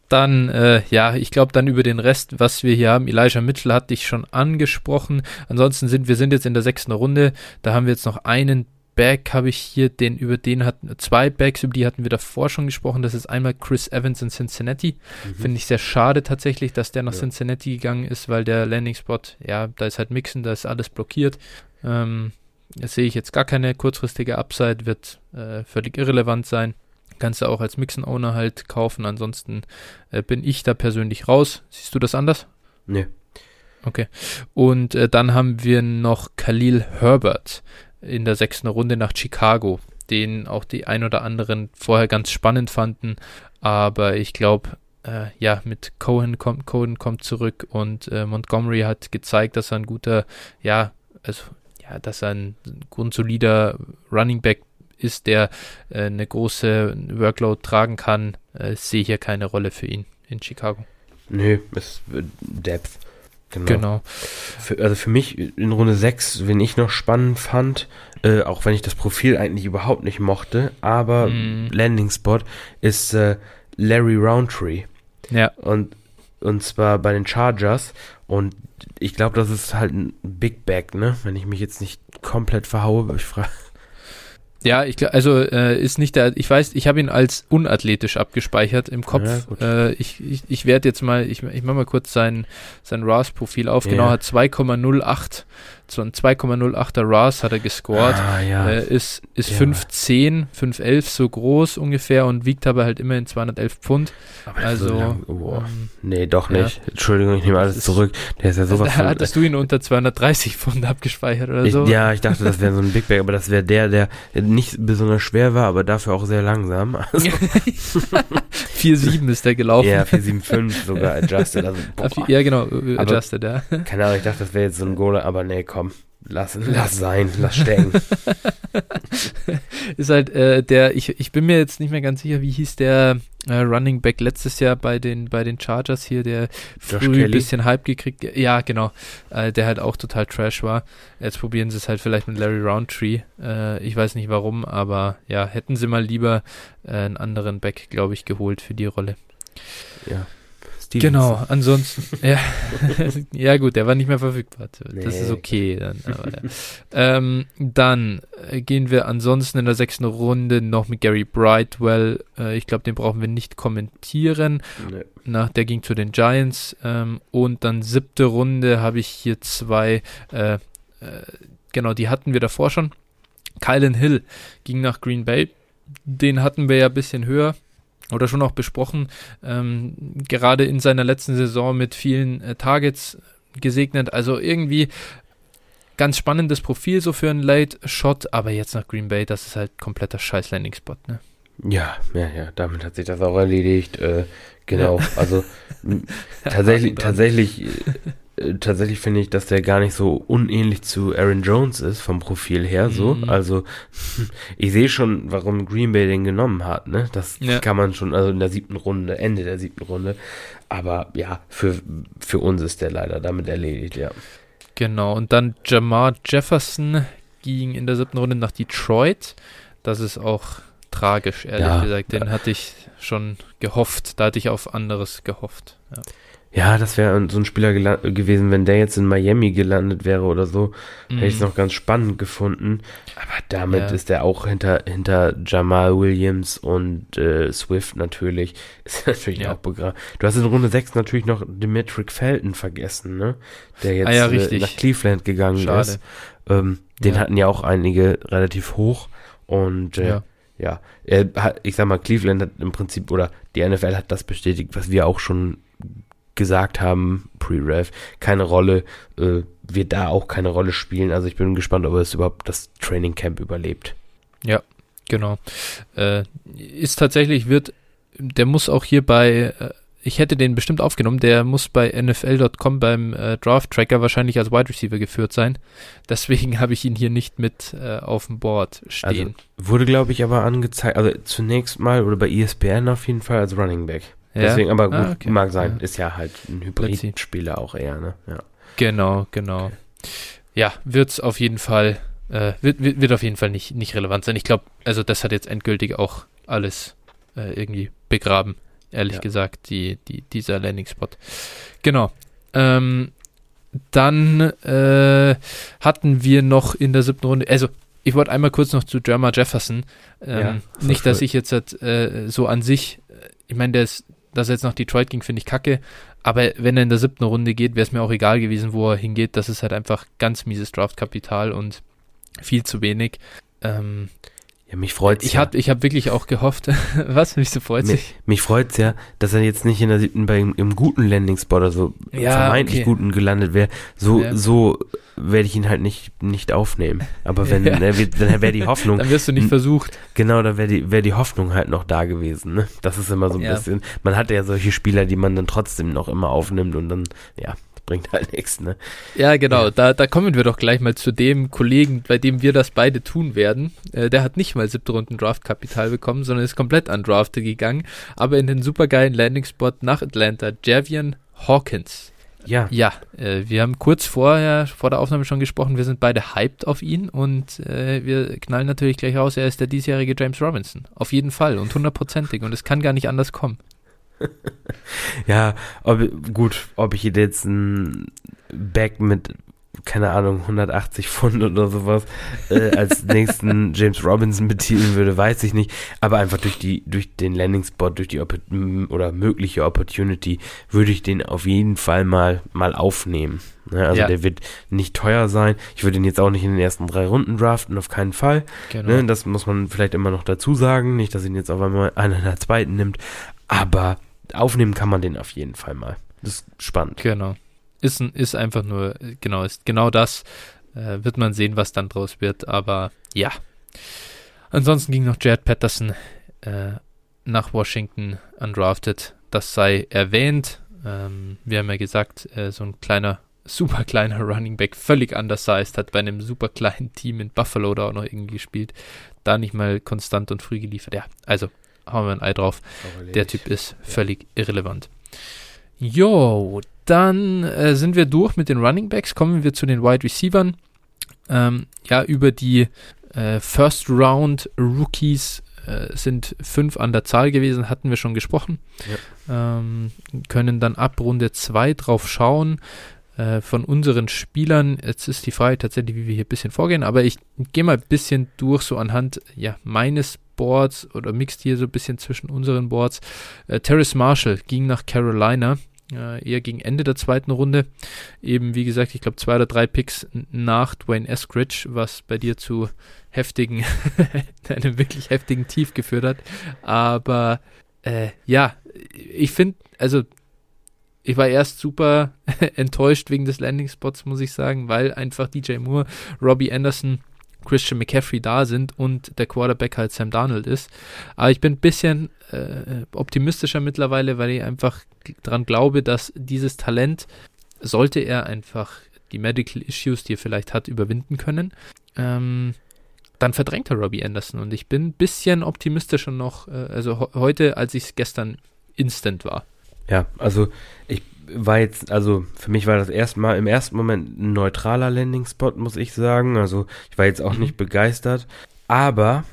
Dann, äh, ja, ich glaube dann über den Rest, was wir hier haben. Elijah Mitchell hatte ich schon angesprochen. Ansonsten sind wir sind jetzt in der sechsten Runde. Da haben wir jetzt noch einen Back habe ich hier, den über den hatten zwei Backs, über die hatten wir davor schon gesprochen. Das ist einmal Chris Evans in Cincinnati. Mhm. Finde ich sehr schade tatsächlich, dass der nach ja. Cincinnati gegangen ist, weil der Landing Spot, ja, da ist halt Mixen, da ist alles blockiert. Ähm, das sehe ich jetzt gar keine kurzfristige Upside, wird äh, völlig irrelevant sein. Kannst du auch als Mixen-Owner halt kaufen. Ansonsten äh, bin ich da persönlich raus. Siehst du das anders? Nee. Okay. Und äh, dann haben wir noch Khalil Herbert in der sechsten Runde nach Chicago, den auch die ein oder anderen vorher ganz spannend fanden. Aber ich glaube, äh, ja, mit Cohen kommt, Cohen kommt zurück und äh, Montgomery hat gezeigt, dass er ein guter, ja, also ja, dass er ein grundsolider Running Back ist, der äh, eine große Workload tragen kann, äh, sehe hier keine Rolle für ihn in Chicago. Nö, ist Depth. Genau. genau. Für, also für mich in Runde 6, wenn ich noch spannend fand, äh, auch wenn ich das Profil eigentlich überhaupt nicht mochte, aber mm. Landing Spot ist äh, Larry Roundtree. Ja. Und, und zwar bei den Chargers. Und ich glaube, das ist halt ein Big Bag, ne? Wenn ich mich jetzt nicht komplett verhaue. Ich frage. Ja, ich glaube, also äh, ist nicht der, ich weiß, ich habe ihn als unathletisch abgespeichert im Kopf. Ja, äh, ich ich, ich werde jetzt mal, ich, ich mache mal kurz sein, sein RAS-Profil auf. Genau, hat 2,08 so ein 2,08er RAS hat er gescored. Ah, ja. äh, ist ist ja. 5'10, 5'11 so groß ungefähr und wiegt aber halt immerhin 211 Pfund. Aber also, so oh, ähm, nee, doch nicht. Ja. Entschuldigung, ich nehme alles zurück. Der ist ja sowas da, von. Hattest du ihn unter 230 Pfund abgespeichert oder ich, so? Ja, ich dachte, das wäre so ein Big Bag, aber das wäre der, der nicht besonders schwer war, aber dafür auch sehr langsam. Also. 4-7 ist der gelaufen. Ja, 4-7-5 sogar adjusted. Also, boah. ja, genau, adjusted, aber, ja. Keine Ahnung, ich dachte, das wäre jetzt so ein Goal, aber nee, komm. Lass, lass sein, lass stecken. ist halt äh, der, ich, ich bin mir jetzt nicht mehr ganz sicher, wie hieß der äh, Running Back letztes Jahr bei den, bei den Chargers hier, der Josh früh ein bisschen Hype gekriegt, ja genau, äh, der halt auch total trash war. Jetzt probieren sie es halt vielleicht mit Larry Roundtree. Äh, ich weiß nicht warum, aber ja, hätten sie mal lieber äh, einen anderen Back, glaube ich, geholt für die Rolle. Ja. Stevenson. Genau, ansonsten, ja, ja gut, der war nicht mehr verfügbar. Das nee. ist okay dann. Aber, ja. ähm, dann äh, gehen wir ansonsten in der sechsten Runde noch mit Gary Brightwell. Äh, ich glaube, den brauchen wir nicht kommentieren. Nee. Nach, der ging zu den Giants. Ähm, und dann siebte Runde habe ich hier zwei, äh, äh, genau, die hatten wir davor schon. Kylan Hill ging nach Green Bay. Den hatten wir ja ein bisschen höher oder schon auch besprochen, ähm, gerade in seiner letzten Saison mit vielen äh, Targets gesegnet. Also irgendwie ganz spannendes Profil so für einen Late Shot, aber jetzt nach Green Bay, das ist halt kompletter Scheiß Landing Spot, ne? Ja, ja, ja, damit hat sich das auch erledigt. Äh, genau, ja. also tatsächlich, tatsächlich äh, tatsächlich finde ich, dass der gar nicht so unähnlich zu Aaron Jones ist, vom Profil her so. Mhm. Also ich sehe schon, warum Green Bay den genommen hat, ne? Das ja. kann man schon, also in der siebten Runde, Ende der siebten Runde. Aber ja, für, für uns ist der leider damit erledigt, ja. Genau, und dann Jamar Jefferson ging in der siebten Runde nach Detroit. Das ist auch tragisch, ehrlich ja, gesagt. Den ja. hatte ich schon gehofft. Da hatte ich auf anderes gehofft. Ja. Ja, das wäre so ein Spieler gewesen, wenn der jetzt in Miami gelandet wäre oder so, mm. hätte ich es mhm. noch ganz spannend gefunden. Aber damit ja. ist er auch hinter, hinter Jamal Williams und äh, Swift natürlich. Ist natürlich ja. auch begraben. Du hast in Runde 6 natürlich noch Dimitri Felton vergessen, ne? Der jetzt ah, ja, äh, nach Cleveland gegangen Schade. ist. Ähm, den hatten ja auch einige relativ hoch. Und äh, ja. ja, er hat, ich sag mal, Cleveland hat im Prinzip, oder die NFL hat das bestätigt, was wir auch schon gesagt haben, Pre-Rev, keine Rolle, äh, wird da auch keine Rolle spielen. Also ich bin gespannt, ob er es überhaupt das Training Camp überlebt. Ja, genau. Äh, ist tatsächlich, wird, der muss auch hier bei, äh, ich hätte den bestimmt aufgenommen, der muss bei NFL.com beim äh, Draft Tracker wahrscheinlich als Wide Receiver geführt sein. Deswegen habe ich ihn hier nicht mit äh, auf dem Board stehen. Also, wurde, glaube ich, aber angezeigt, also zunächst mal oder bei ESPN auf jeden Fall als Running Back. Ja? Deswegen, aber gut, ah, okay. mag sein. Ja. Ist ja halt ein Hybrid-Spieler auch eher, ne? Ja. Genau, genau. Okay. Ja, wird es auf jeden Fall, äh, wird, wird, wird auf jeden Fall nicht, nicht relevant sein. Ich glaube, also das hat jetzt endgültig auch alles äh, irgendwie begraben, ehrlich ja. gesagt, die, die, dieser Landing-Spot. Genau. Ähm, dann äh, hatten wir noch in der siebten Runde, also ich wollte einmal kurz noch zu Jerma Jefferson. Ähm, ja, nicht, dass ich jetzt äh, so an sich, äh, ich meine, der ist dass er jetzt nach Detroit ging, finde ich kacke. Aber wenn er in der siebten Runde geht, wäre es mir auch egal gewesen, wo er hingeht. Das ist halt einfach ganz mieses Draftkapital und viel zu wenig. Ähm, ja, mich freut's. Ich ja. habe ich hab wirklich auch gehofft. Was? Mich so freut mich, sich. Mich freut's ja, dass er jetzt nicht in der siebten bei im, im guten Landing-Spot oder so ja, vermeintlich okay. guten gelandet wäre. So, ja. so werde ich ihn halt nicht, nicht aufnehmen. Aber wenn, ja. ne, dann wäre die Hoffnung. dann wirst du nicht versucht. Genau, dann wäre die, wär die Hoffnung halt noch da gewesen. Ne? Das ist immer so ein bisschen. Man hat ja solche Spieler, die man dann trotzdem noch immer aufnimmt und dann, ja, bringt halt nichts, ne? Ja, genau. Ja. Da, da kommen wir doch gleich mal zu dem Kollegen, bei dem wir das beide tun werden. Äh, der hat nicht mal siebte Runden Draftkapital bekommen, sondern ist komplett undrafted gegangen, aber in den supergeilen Landing-Spot nach Atlanta. Javian Hawkins. Ja. Ja, äh, wir haben kurz vorher, vor der Aufnahme schon gesprochen, wir sind beide hyped auf ihn und äh, wir knallen natürlich gleich raus, er ist der diesjährige James Robinson. Auf jeden Fall und hundertprozentig und es kann gar nicht anders kommen. ja, ob, gut, ob ich jetzt ein Bag mit, keine Ahnung, 180 Pfund oder sowas äh, als nächsten James Robinson betiteln würde, weiß ich nicht. Aber einfach durch die, durch den Landing Spot, durch die Opp oder mögliche Opportunity, würde ich den auf jeden Fall mal, mal aufnehmen. Ne? Also ja. der wird nicht teuer sein. Ich würde ihn jetzt auch nicht in den ersten drei Runden draften, auf keinen Fall. Genau. Ne? Das muss man vielleicht immer noch dazu sagen. Nicht, dass ihn jetzt auf einmal einer in der zweiten nimmt. Aber aufnehmen kann man den auf jeden Fall mal. Das ist spannend. Genau. Ist, ist einfach nur, genau, ist genau das. Äh, wird man sehen, was dann draus wird, aber ja. Ansonsten ging noch Jared Patterson äh, nach Washington undrafted. Das sei erwähnt. Ähm, wir haben ja gesagt, äh, so ein kleiner, super kleiner Running Back, völlig undersized, hat bei einem super kleinen Team in Buffalo da auch noch irgendwie gespielt. Da nicht mal konstant und früh geliefert. Ja, also hauen wir ein Ei drauf. Der Typ ist völlig ja. irrelevant. Jo, dann äh, sind wir durch mit den Running Backs. Kommen wir zu den Wide Receivers. Ähm, ja, über die äh, First Round Rookies äh, sind fünf an der Zahl gewesen, hatten wir schon gesprochen. Ja. Ähm, können dann ab Runde 2 drauf schauen äh, von unseren Spielern. Jetzt ist die Frage tatsächlich, wie wir hier ein bisschen vorgehen, aber ich gehe mal ein bisschen durch, so anhand ja, meines Boards oder mixt hier so ein bisschen zwischen unseren Boards. Äh, Terrace Marshall ging nach Carolina äh, eher gegen Ende der zweiten Runde. Eben, wie gesagt, ich glaube, zwei oder drei Picks nach Dwayne Eskridge, was bei dir zu heftigen, einem wirklich heftigen Tief geführt hat. Aber äh, ja, ich finde, also ich war erst super enttäuscht wegen des Landing-Spots, muss ich sagen, weil einfach DJ Moore, Robbie Anderson Christian McCaffrey da sind und der Quarterback halt Sam Darnold ist. Aber ich bin ein bisschen äh, optimistischer mittlerweile, weil ich einfach daran glaube, dass dieses Talent, sollte er einfach die Medical Issues, die er vielleicht hat, überwinden können, ähm, dann verdrängt er Robbie Anderson. Und ich bin ein bisschen optimistischer noch, äh, also heute, als ich es gestern instant war. Ja, also ich war jetzt, also für mich war das erstmal im ersten Moment ein neutraler Landing-Spot, muss ich sagen. Also ich war jetzt auch mhm. nicht begeistert. Aber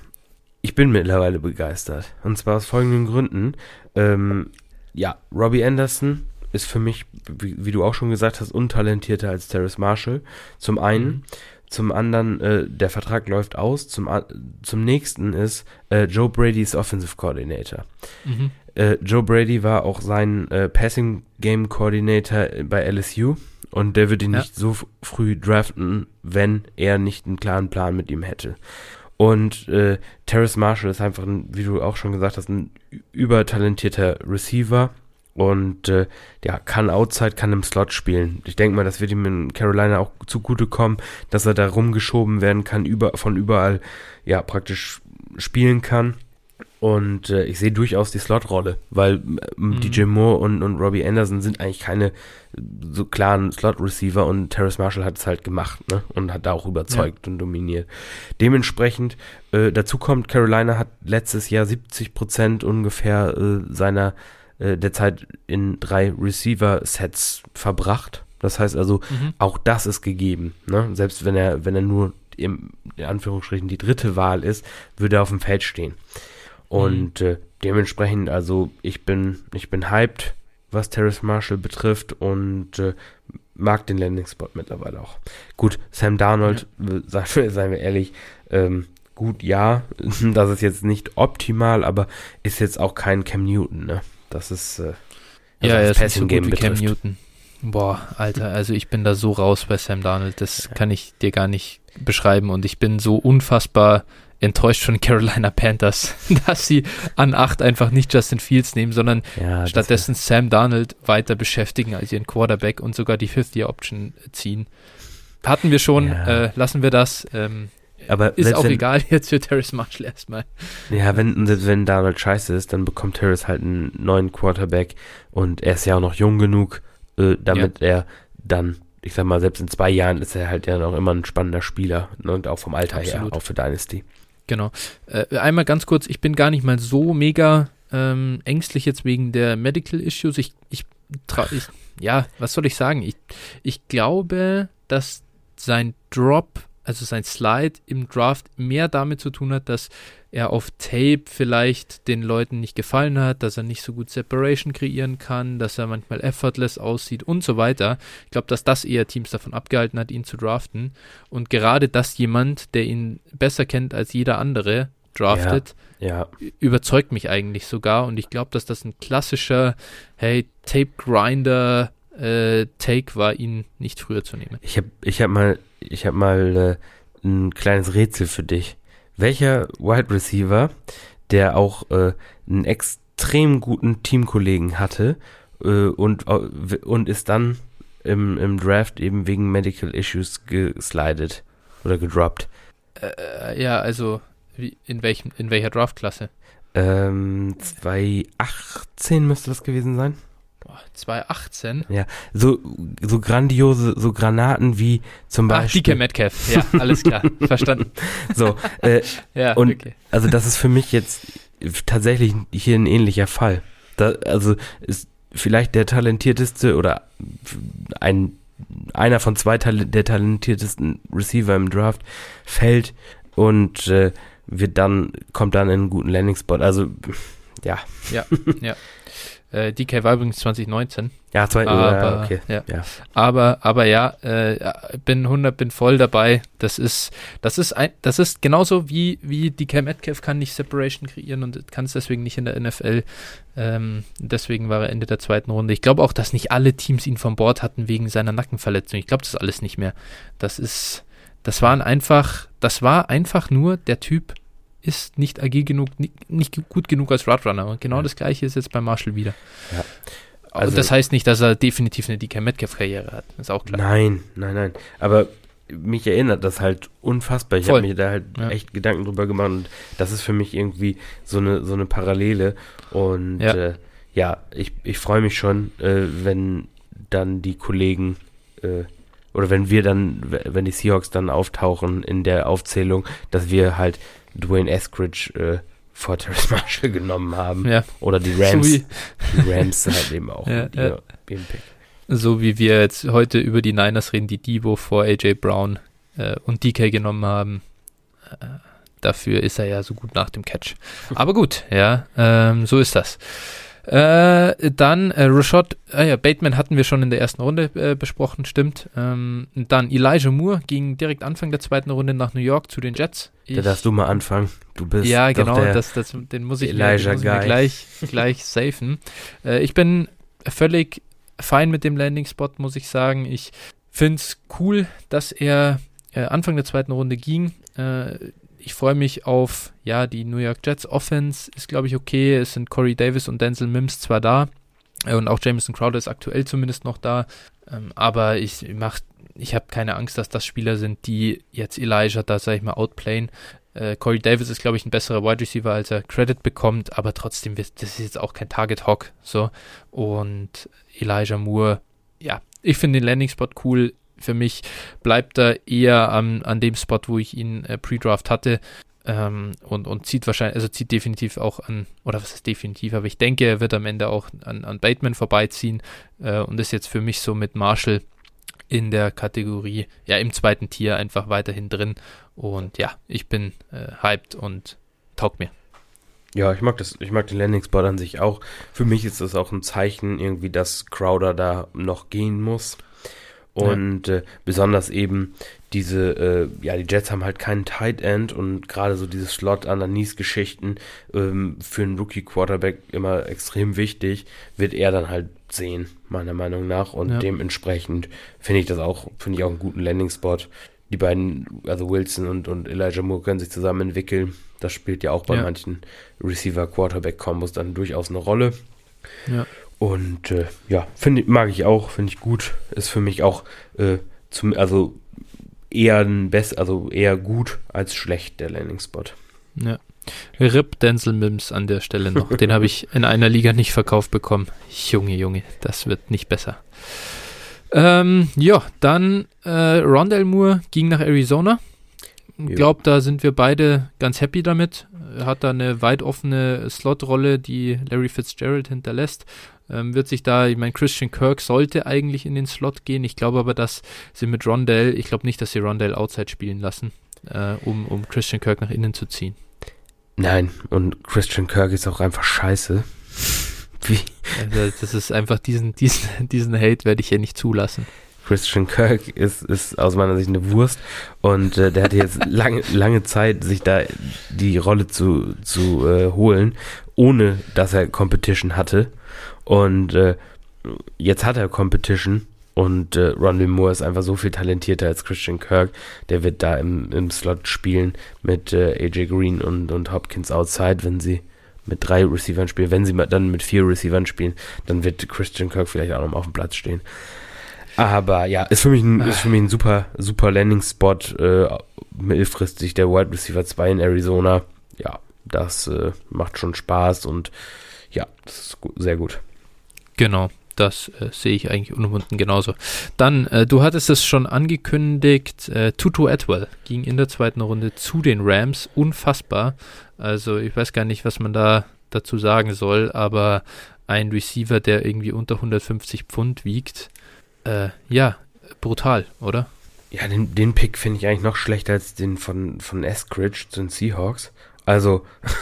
ich bin mittlerweile begeistert. Und zwar aus folgenden Gründen. Ähm, ja, Robbie Anderson ist für mich, wie, wie, du auch schon gesagt hast, untalentierter als Terrace Marshall. Zum einen. Mhm. Zum anderen, äh, der Vertrag läuft aus. Zum, zum nächsten ist äh, Joe Brady's Offensive Coordinator. Mhm. Äh, Joe Brady war auch sein äh, Passing Game Coordinator bei LSU und der würde ihn ja. nicht so früh draften, wenn er nicht einen klaren Plan mit ihm hätte. Und äh, Terrace Marshall ist einfach, ein, wie du auch schon gesagt hast, ein übertalentierter Receiver und äh, ja, kann Outside, kann im Slot spielen. Ich denke mal, das wird ihm in Carolina auch zugutekommen, dass er da rumgeschoben werden kann, über, von überall ja praktisch spielen kann. Und äh, ich sehe durchaus die Slot-Rolle, weil äh, mhm. DJ Moore und, und Robbie Anderson sind eigentlich keine so klaren Slot-Receiver und Terrace Marshall hat es halt gemacht ne? und hat da auch überzeugt ja. und dominiert. Dementsprechend, äh, dazu kommt, Carolina hat letztes Jahr 70 Prozent ungefähr äh, seiner äh, der Zeit in drei Receiver-Sets verbracht. Das heißt also, mhm. auch das ist gegeben. Ne? Selbst wenn er, wenn er nur im, in Anführungsstrichen die dritte Wahl ist, würde er auf dem Feld stehen. Und mhm. äh, dementsprechend, also ich bin, ich bin hyped, was Terrace Marshall betrifft und äh, mag den Landing-Spot mittlerweile auch. Gut, Sam Darnold, ja. seien wir ehrlich, ähm, gut, ja, das ist jetzt nicht optimal, aber ist jetzt auch kein Cam Newton, ne? Das ist, äh, also ja, er ist nicht so gut wie Cam Newton. Boah, Alter, also ich bin da so raus bei Sam Darnold, das ja. kann ich dir gar nicht beschreiben und ich bin so unfassbar enttäuscht von Carolina Panthers, dass sie an 8 einfach nicht Justin Fields nehmen, sondern ja, stattdessen Sam Darnold weiter beschäftigen als ihren Quarterback und sogar die Fifth-Year-Option ziehen. Hatten wir schon, ja. äh, lassen wir das. Ähm, aber ist auch wenn, egal jetzt für Terrace Marshall erstmal. Ja, wenn, wenn Darnold scheiße ist, dann bekommt Terrace halt einen neuen Quarterback und er ist ja auch noch jung genug, äh, damit ja. er dann ich sag mal, selbst in zwei Jahren ist er halt ja noch immer ein spannender Spieler ne, und auch vom Alter Absolut. her, auch für Dynasty. Genau. Äh, einmal ganz kurz, ich bin gar nicht mal so mega ähm, ängstlich jetzt wegen der Medical Issues. Ich, ich, ich, ja, was soll ich sagen? Ich, ich glaube, dass sein Drop also sein Slide im Draft mehr damit zu tun hat, dass er auf Tape vielleicht den Leuten nicht gefallen hat, dass er nicht so gut Separation kreieren kann, dass er manchmal effortless aussieht und so weiter. Ich glaube, dass das eher Teams davon abgehalten hat, ihn zu draften. Und gerade dass jemand, der ihn besser kennt als jeder andere, draftet, ja, ja. überzeugt mich eigentlich sogar. Und ich glaube, dass das ein klassischer, hey, Tape Grinder äh, Take war, ihn nicht früher zu nehmen. Ich habe ich hab mal ich habe mal äh, ein kleines Rätsel für dich. Welcher Wide Receiver, der auch äh, einen extrem guten Teamkollegen hatte äh, und, und ist dann im, im Draft eben wegen Medical Issues geslidet oder gedroppt? Äh, ja, also Wie, in, welchem, in welcher Draftklasse? Ähm, 2018 müsste das gewesen sein. Boah, 2018? Ja, so, so grandiose, so Granaten wie zum Ach, Beispiel. DK Metcalf. Ja, alles klar. Verstanden. So, äh, Ja, Und- okay. also das ist für mich jetzt tatsächlich hier ein ähnlicher Fall. Da, also ist vielleicht der talentierteste oder ein einer von zwei Tal der talentiertesten Receiver im Draft fällt und äh, wird dann kommt dann in einen guten Landing-Spot. Also ja, Äh, DK war übrigens 2019. ja, zwei, Aber, ja, okay. ja. Ja. Aber, aber ja, äh, bin 100, bin voll dabei. Das ist, das ist ein, das ist genauso wie, wie DK Metcalf kann nicht Separation kreieren und kann es deswegen nicht in der NFL. Ähm, deswegen war er Ende der zweiten Runde. Ich glaube auch, dass nicht alle Teams ihn vom Bord hatten wegen seiner Nackenverletzung. Ich glaube das alles nicht mehr. Das ist, das waren einfach, das war einfach nur, der Typ ist nicht agil genug, nicht, nicht gut genug als Roadrunner. Und genau Ja. das gleiche ist jetzt bei Marshall wieder. Ja. Also, das heißt nicht, dass er definitiv eine DK Metcalf-Karriere hat. Ist auch klar. Nein, nein, nein. Aber mich erinnert das halt unfassbar. Ich habe mir da halt Ja. echt Gedanken drüber gemacht und das ist für mich irgendwie so eine so eine Parallele und Ja. äh, ja ich, ich freue mich schon, äh, wenn dann die Kollegen äh, oder wenn wir dann, wenn die Seahawks dann auftauchen in der Aufzählung, dass wir halt Dwayne Eskridge äh, vor Terrence Marshall genommen haben Ja, oder die so Rams, wie, die Rams halt eben auch Ja, ja. Pick. so wie wir jetzt heute über die Niners reden, die Debo vor AJ Brown äh, und DK genommen haben. Äh, dafür ist er ja so gut nach dem Catch. Aber gut, ja, ähm, so ist das. Äh, dann äh, Rashad, ah ja, Bateman hatten wir schon in der ersten Runde äh, besprochen, stimmt. Ähm, dann Elijah Moore ging direkt Anfang der zweiten Runde nach New York zu den Jets. Da darfst du mal anfangen. Du bist Ja, genau, der, das, das, den muss ich, mir, Elijah den muss ich mir gleich, gleich safen. Äh, ich bin völlig fein mit dem Landing-Spot, muss ich sagen. Ich finde es cool, dass er äh, Anfang der zweiten Runde ging. Äh, ich freue mich auf, ja, die New York Jets Offense ist, glaube ich, okay. Es sind Corey Davis und Denzel Mims zwar da äh, und auch Jameson Crowder ist aktuell zumindest noch da, ähm, aber ich mach, ich habe keine Angst, dass das Spieler sind, die jetzt Elijah da, sag ich mal, outplayen. Äh, Corey Davis ist, glaube ich, ein besserer Wide Receiver, als er Credit bekommt, aber trotzdem, das ist jetzt auch kein Target Hawk. So. Und Elijah Moore, ja, ich finde den Landing Spot cool. Für mich bleibt er eher am, an dem Spot, wo ich ihn äh, Pre-Draft hatte. Ähm, und, und zieht wahrscheinlich, also zieht definitiv auch an, oder was ist definitiv, aber ich denke, er wird am Ende auch an, an Bateman vorbeiziehen äh, und ist jetzt für mich so mit Marshall in der Kategorie, ja, im zweiten Tier einfach weiterhin drin. Und ja, ich bin äh, hyped und taugt mir. Ja, ich mag das, ich mag den Landing Spot an sich auch. Für mich ist das auch ein Zeichen irgendwie, dass Crowder da noch gehen muss. Und äh, besonders eben diese, äh, ja, die Jets haben halt keinen Tight End und gerade so diese Slot underneath Geschichten ähm, für einen Rookie Quarterback immer extrem wichtig, wird er dann halt sehen, meiner Meinung nach. Und Ja. dementsprechend finde ich das auch, finde ich auch einen guten Landing Spot. Die beiden, also Wilson und, und Elijah Moore können sich zusammen entwickeln. Das spielt ja auch bei Ja. manchen Receiver-Quarterback-Kombos dann durchaus eine Rolle. Ja. Und äh, ja, finde mag ich auch, finde ich gut. Ist für mich auch äh, zum, also eher ein best, also eher gut als schlecht der Landing Spot. Ja. Rip Denzel Mims an der Stelle noch. Den habe ich in einer Liga nicht verkauft bekommen. Junge, Junge, das wird nicht besser. Ähm, ja, dann äh, Rondell Moore ging nach Arizona. Ich glaube, da sind wir beide ganz happy damit. Er hat da eine weit offene Slot-Rolle, die Larry Fitzgerald hinterlässt. Ähm, wird sich da, ich meine, Christian Kirk sollte eigentlich in den Slot gehen. Ich glaube aber, dass sie mit Rondell, ich glaube nicht, dass sie Rondell outside spielen lassen, äh, um, um Christian Kirk nach innen zu ziehen. Nein, und Christian Kirk ist auch einfach scheiße. Wie Also das ist einfach diesen, diesen, diesen Hate werde ich hier nicht zulassen. Christian Kirk ist, ist aus meiner Sicht eine Wurst und äh, der hatte jetzt lange, lange Zeit, sich da die Rolle zu, zu äh, holen, ohne dass er Competition hatte. Und äh, jetzt hat er Competition und äh, Ronald Moore ist einfach so viel talentierter als Christian Kirk. Der wird da im, im Slot spielen mit äh, AJ Green und, und Hopkins outside, wenn sie mit drei Receivern spielen. Wenn sie dann mit vier Receivern spielen, dann wird Christian Kirk vielleicht auch noch mal auf dem Platz stehen. Aber ja, ist für mich ein, ist für mich ein super, super Landing-Spot, äh, mittelfristig der Wide Receiver 2 in Arizona. Ja, das äh, macht schon Spaß und ja, das ist gut, sehr gut. Genau, das äh, sehe ich eigentlich unumwunden genauso. Dann, äh, du hattest es schon angekündigt, äh, Tutu Atwell ging in der zweiten Runde zu den Rams. Unfassbar. Also ich weiß gar nicht, was man da dazu sagen soll, aber ein Receiver, der irgendwie unter 150 Pfund wiegt, äh, ja, brutal, oder? Ja, den, den Pick finde ich eigentlich noch schlechter als den von, von Eskridge zu den Seahawks. Also.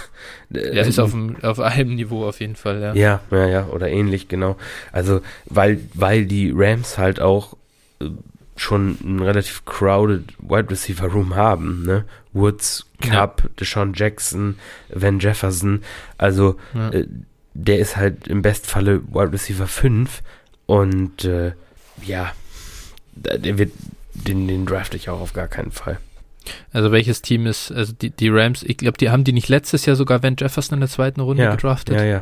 Er ist auf, dem, auf einem Niveau auf jeden Fall, ja. Ja, ja, ja, oder ähnlich, genau. Also, weil, weil die Rams halt auch äh, schon einen relativ crowded Wide Receiver Room haben, ne? Woods, Cup, ja. Deshaun Jackson, Van Jefferson. Also, ja. äh, der ist halt im Bestfalle Wide Receiver 5 und äh, ja, der wird, den, den draft ich auch auf gar keinen Fall. Also welches Team ist, also die, die Rams, ich glaube, die haben die nicht letztes Jahr sogar Van Jefferson in der zweiten Runde ja, gedraftet? Ja, ja.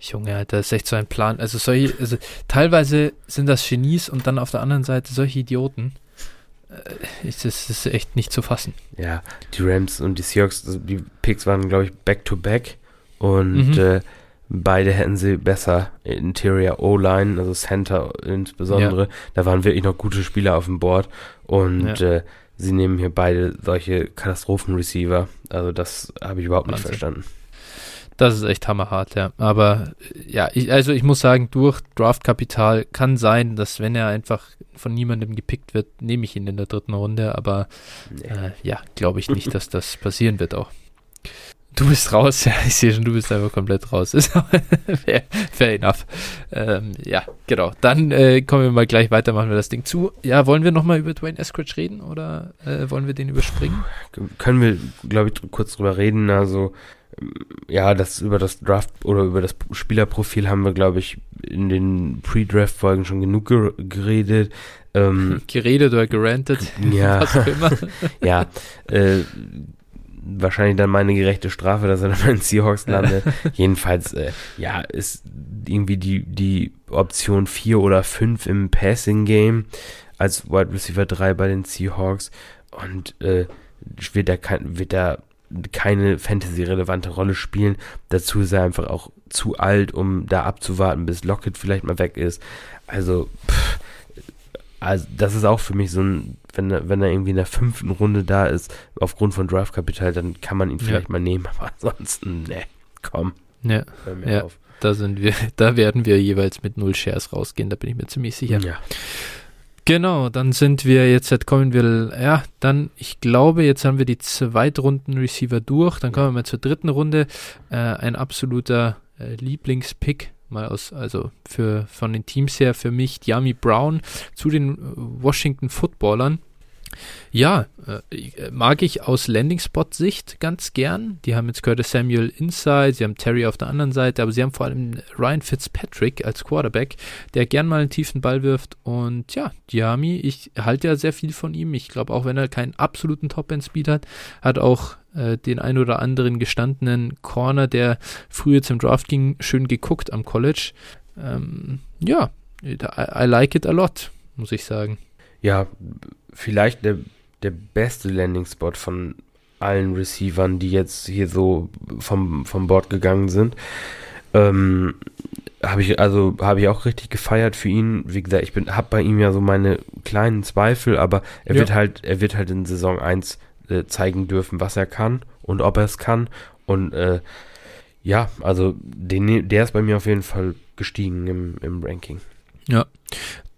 Junge, Alter, das ist echt so ein Plan. Also solche, also teilweise sind das Genies und dann auf der anderen Seite solche Idioten. Äh, ist, das ist echt nicht zu fassen. Ja, die Rams und die Seahawks, also die Picks waren, glaube ich, back-to-back und mhm. äh, beide hätten sie besser Interior O-Line, also Center insbesondere. Ja. Da waren wirklich noch gute Spieler auf dem Board und ja. äh, sie nehmen hier beide solche Katastrophen-Receiver. Also das habe ich überhaupt Wahnsinn. nicht verstanden. Das ist echt hammerhart, ja. Aber ja, ich, also ich muss sagen, durch Draftkapital kann sein, dass wenn er einfach von niemandem gepickt wird, nehme ich ihn in der dritten Runde. Aber nee. äh, ja, glaube ich nicht, dass das passieren wird auch. Du bist raus, ja, ich sehe schon, du bist einfach komplett raus. Fair, fair enough. Ähm, ja, genau. Dann äh, kommen wir mal gleich weiter, machen wir das Ding zu. Ja, wollen wir nochmal über Dwayne Eskridge reden oder äh, wollen wir den überspringen? Können wir, glaube ich, kurz drüber reden. Also, ja, das über das Draft oder über das Spielerprofil haben wir, glaube ich, in den Pre-Draft-Folgen schon genug geredet. Ähm, geredet oder gerantet, ja, was auch immer. ja, äh, wahrscheinlich dann meine gerechte Strafe, dass er dann bei den Seahawks landet. Jedenfalls, äh, ja, ist irgendwie die, die Option 4 oder 5 im Passing Game als Wide Receiver 3 bei den Seahawks und äh, wird da kein, wird da keine Fantasy-relevante Rolle spielen. Dazu ist er einfach auch zu alt, um da abzuwarten, bis Lockett vielleicht mal weg ist. Also, pff, also das ist auch für mich so ein, wenn er, wenn er irgendwie in der fünften Runde da ist, aufgrund von Draftkapital, dann kann man ihn vielleicht ja. mal nehmen, aber ansonsten, ne, komm. Ja, ja auf. da sind wir, da werden wir jeweils mit null Shares rausgehen, da bin ich mir ziemlich sicher. Ja. Genau, dann sind wir jetzt, kommen wir, ja, dann, ich glaube, jetzt haben wir die Zweitrunden-Receiver durch, dann kommen wir mal zur dritten Runde. Äh, ein absoluter äh, Lieblingspick mal aus, also für von den Teams her für mich Yami Brown zu den äh, Washington Footballern. Ja, äh, mag ich aus Landing-Spot-Sicht ganz gern. Die haben jetzt Curtis Samuel inside, sie haben Terry auf der anderen Seite, aber sie haben vor allem Ryan Fitzpatrick als Quarterback, der gern mal einen tiefen Ball wirft. Und ja, Diami, ich halte ja sehr viel von ihm. Ich glaube, auch wenn er keinen absoluten Top-End-Speed hat, hat auch äh, den ein oder anderen gestandenen Corner, der früher zum Draft ging, schön geguckt am College. Ähm, ja, I, I like it a lot, muss ich sagen. Ja, vielleicht der, der beste Landing-Spot von allen Receivern, die jetzt hier so vom, vom Board gegangen sind. Ähm, habe ich also habe ich auch richtig gefeiert für ihn. Wie gesagt, ich bin habe bei ihm ja so meine kleinen Zweifel, aber er ja. wird halt er wird halt in Saison 1 äh, zeigen dürfen, was er kann und ob er es kann. Und äh, ja, also den, der ist bei mir auf jeden Fall gestiegen im, im Ranking. Ja,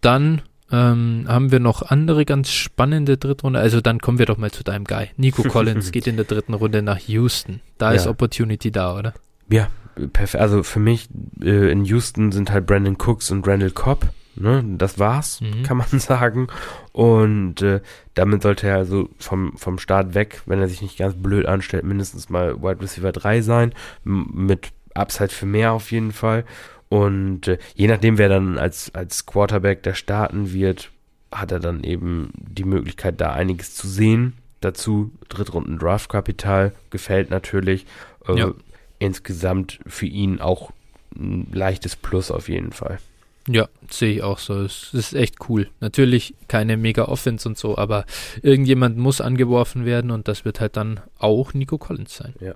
dann ähm, haben wir noch andere ganz spannende Drittrunde. Also dann kommen wir doch mal zu deinem Guy. Nico Collins geht in der dritten Runde nach Houston. Da ja. ist Opportunity da, oder? Ja, perfekt. Also für mich äh, in Houston sind halt Brandon Cooks und Randall Cobb. Ne, das war's, mhm. kann man sagen. Und äh, damit sollte er also vom, vom Start weg, wenn er sich nicht ganz blöd anstellt, mindestens mal Wide Receiver 3 sein. Mit Upside für mehr auf jeden Fall. Und äh, je nachdem, wer dann als, als Quarterback da starten wird, hat er dann eben die Möglichkeit, da einiges zu sehen. Dazu Drittrunden Draftkapital gefällt natürlich. Äh, ja. Insgesamt für ihn auch ein leichtes Plus auf jeden Fall. Ja, sehe ich auch so. Es ist echt cool. Natürlich keine mega Offense und so, aber irgendjemand muss angeworfen werden und das wird halt dann auch Nico Collins sein. Ja.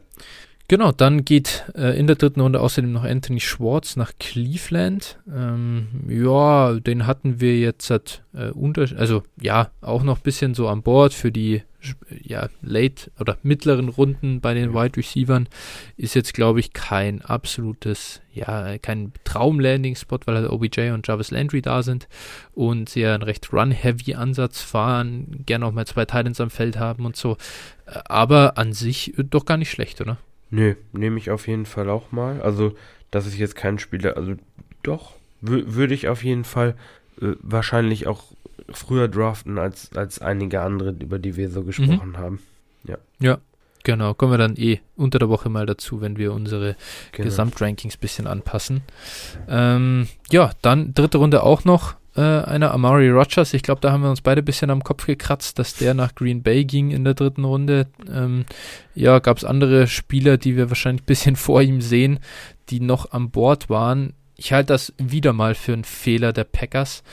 Genau, dann geht äh, in der dritten Runde außerdem noch Anthony Schwartz nach Cleveland. Ähm, ja, den hatten wir jetzt halt, äh, unter, also ja, auch noch ein bisschen so an Bord für die ja, late oder mittleren Runden bei den Wide Receivern. Ist jetzt, glaube ich, kein absolutes, ja, kein Traum-Landing-Spot, weil halt OBJ und Jarvis Landry da sind und sie ja einen recht Run-Heavy-Ansatz fahren, gerne auch mal zwei Titans am Feld haben und so. Äh, aber an sich doch gar nicht schlecht, oder? Nö, nehme ich auf jeden Fall auch mal. Also, das ist jetzt kein Spieler, also doch, würde ich auf jeden Fall äh, wahrscheinlich auch früher draften als, als einige andere, über die wir so gesprochen mhm. haben. Ja. Ja, genau. Kommen wir dann eh unter der Woche mal dazu, wenn wir unsere genau. Gesamtrankings ein bisschen anpassen. Ähm, ja, dann dritte Runde auch noch äh, einer Amari Rogers. Ich glaube, da haben wir uns beide ein bisschen am Kopf gekratzt, dass der nach Green Bay ging in der dritten Runde. Ähm, ja, gab es andere Spieler, die wir wahrscheinlich ein bisschen vor ihm sehen, die noch an Bord waren. Ich halte das wieder mal für einen Fehler der Packers,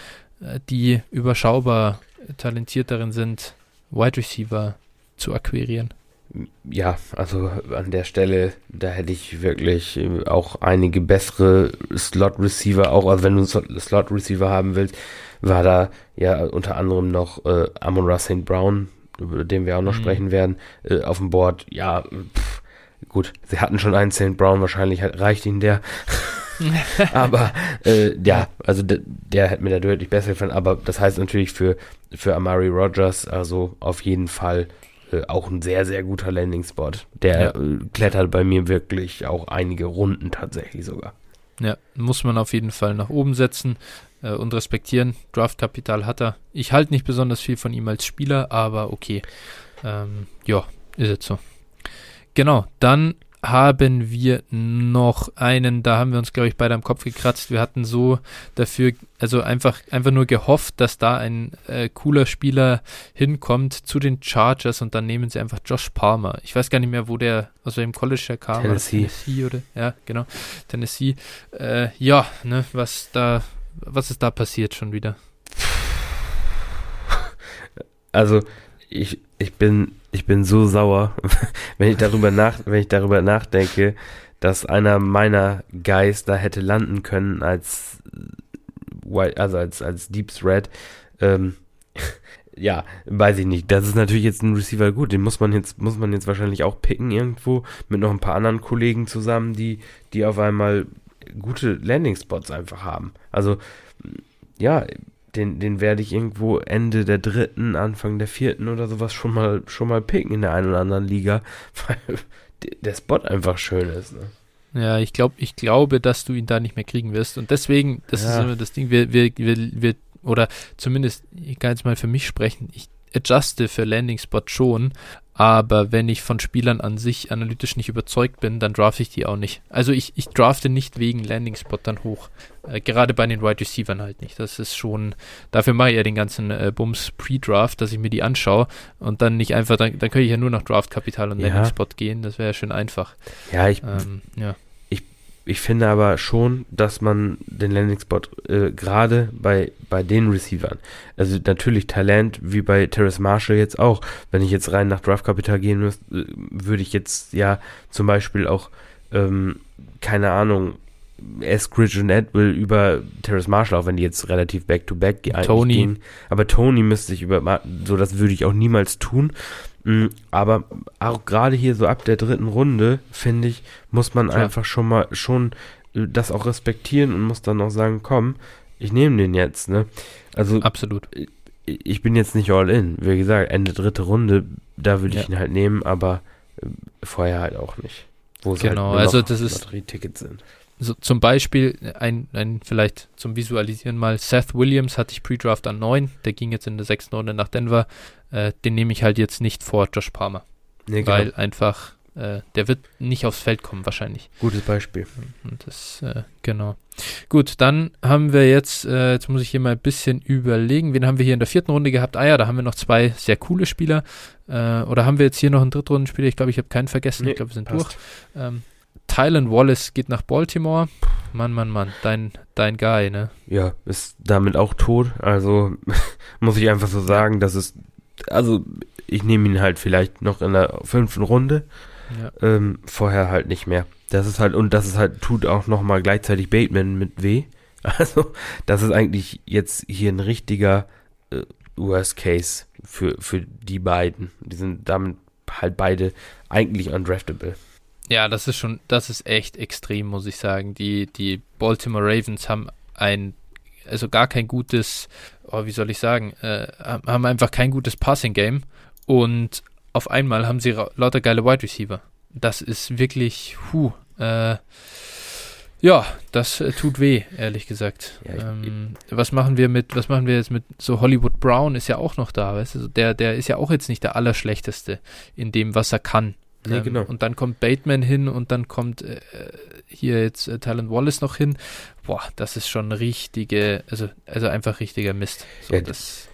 äh, die überschaubar talentiert darin sind, Wide Receiver zu akquirieren. Ja, also an der Stelle, da hätte ich wirklich äh, auch einige bessere Slot-Receiver, auch also wenn du einen Slot-Receiver haben willst, war da ja unter anderem noch äh, Amon Ross St. Brown, über den wir auch noch mhm. sprechen werden, äh, auf dem Board. Ja, pff, gut, sie hatten schon einen St. Brown, wahrscheinlich reicht ihnen der. aber äh, ja, also der hätte mir da deutlich besser gefallen, aber das heißt natürlich für, für Amari Rogers, also auf jeden Fall äh, auch ein sehr, sehr guter Landing-Spot. Der ja. äh, klettert bei mir wirklich auch einige Runden tatsächlich sogar. Ja, muss man auf jeden Fall nach oben setzen äh, und respektieren. Draftkapital hat er. Ich halte nicht besonders viel von ihm als Spieler, aber okay. Ähm, ja, ist jetzt so. Genau, dann haben wir noch einen, da haben wir uns, glaube ich, beide am Kopf gekratzt. Wir hatten so dafür, also einfach, einfach nur gehofft, dass da ein äh, cooler Spieler hinkommt zu den Chargers und dann nehmen sie einfach Josh Palmer. Ich weiß gar nicht mehr, wo der, aus welchem College er kam. Tennessee. Tennessee oder, ja, genau. Tennessee. Äh, ja, ne, was da, was ist da passiert schon wieder? Also, ich, ich bin ich bin so sauer, wenn ich darüber nach, wenn ich darüber nachdenke, dass einer meiner Guys da hätte landen können als also als als Deep Threat. Ähm, ja, weiß ich nicht. Das ist natürlich jetzt ein Receiver gut. Den muss man jetzt muss man jetzt wahrscheinlich auch picken irgendwo mit noch ein paar anderen Kollegen zusammen, die die auf einmal gute Landing Spots einfach haben. Also ja, den, den werde ich irgendwo Ende der dritten, Anfang der vierten oder sowas schon mal, schon mal picken in der einen oder anderen Liga, weil der Spot einfach schön ist. Ne? Ja, ich glaube, ich glaube, dass du ihn da nicht mehr kriegen wirst. Und deswegen, das ja. ist immer das Ding, wir, wir, wir, wir, oder zumindest, ich kann jetzt mal für mich sprechen, ich adjuste für Landing Spot schon, aber wenn ich von Spielern an sich analytisch nicht überzeugt bin, dann drafte ich die auch nicht. Also ich, ich drafte nicht wegen Landing Spot dann hoch. Äh, gerade bei den Wide Receivers halt nicht. Das ist schon, dafür mache ich ja den ganzen äh, Bums Pre-Draft, dass ich mir die anschaue und dann nicht einfach, dann, dann könnte ich ja nur noch Draft-Kapital und ja. Landing Spot gehen. Das wäre ja schön einfach. Ja, ich, ähm, ja ich finde aber schon, dass man den Landing-Spot äh, gerade bei, bei den Receivern, also natürlich Talent wie bei Terrace Marshall jetzt auch, wenn ich jetzt rein nach Draftkapital gehen müsste, äh, würde ich jetzt ja zum Beispiel auch, ähm, keine Ahnung, Eskridge und Edwill über Terrace Marshall, auch wenn die jetzt relativ back-to-back -back Tony. gehen. Aber Tony müsste ich über, so das würde ich auch niemals tun. Mm, aber auch gerade hier so ab der dritten Runde, finde ich, muss man Klar. einfach schon mal schon äh, das auch respektieren und muss dann auch sagen, komm, ich nehme den jetzt, ne? Also absolut. Äh, ich bin jetzt nicht all in. Wie gesagt, Ende dritte Runde, da würde ich ja. ihn halt nehmen, aber äh, vorher halt auch nicht. Wo es genau, halt also das ist Tickets sind. So zum Beispiel ein, ein vielleicht zum Visualisieren mal Seth Williams hatte ich Pre-Draft an 9, der ging jetzt in der sechsten Runde nach Denver äh, den nehme ich halt jetzt nicht vor Josh Palmer. Nee, genau. weil einfach, äh, der wird nicht aufs Feld kommen wahrscheinlich. Gutes Beispiel. Und das, äh, genau. Gut, dann haben wir jetzt, äh, jetzt muss ich hier mal ein bisschen überlegen, wen haben wir hier in der vierten Runde gehabt? Ah ja, da haben wir noch zwei sehr coole Spieler. Äh, oder haben wir jetzt hier noch einen Drittrundenspieler? Ich glaube, ich habe keinen vergessen. Nee, ich glaube, wir sind passt. durch. Ähm, Tylen Wallace geht nach Baltimore. Mann, Mann, Mann, dein, dein Guy, ne? Ja, ist damit auch tot. Also muss ich einfach so sagen, dass es, also ich nehme ihn halt vielleicht noch in der fünften Runde. Ja. Ähm, vorher halt nicht mehr. Das ist halt, und das ist halt, tut auch nochmal gleichzeitig Bateman mit weh. Also, das ist eigentlich jetzt hier ein richtiger äh, Worst Case für, für die beiden. Die sind damit halt beide eigentlich undraftable. Ja, das ist schon, das ist echt extrem, muss ich sagen. Die, die Baltimore Ravens haben ein, also gar kein gutes, oh, wie soll ich sagen, äh, haben einfach kein gutes Passing Game und auf einmal haben sie lauter geile Wide Receiver. Das ist wirklich, hu, äh, ja, das äh, tut weh, ehrlich gesagt. Ja, ähm, was machen wir mit, was machen wir jetzt mit so Hollywood Brown ist ja auch noch da, weißt du? Der, der ist ja auch jetzt nicht der Allerschlechteste in dem, was er kann. Nee, ähm, genau. Und dann kommt Bateman hin und dann kommt äh, hier jetzt äh, Talon Wallace noch hin. Boah, das ist schon richtige, also, also einfach richtiger Mist. So, ja, das,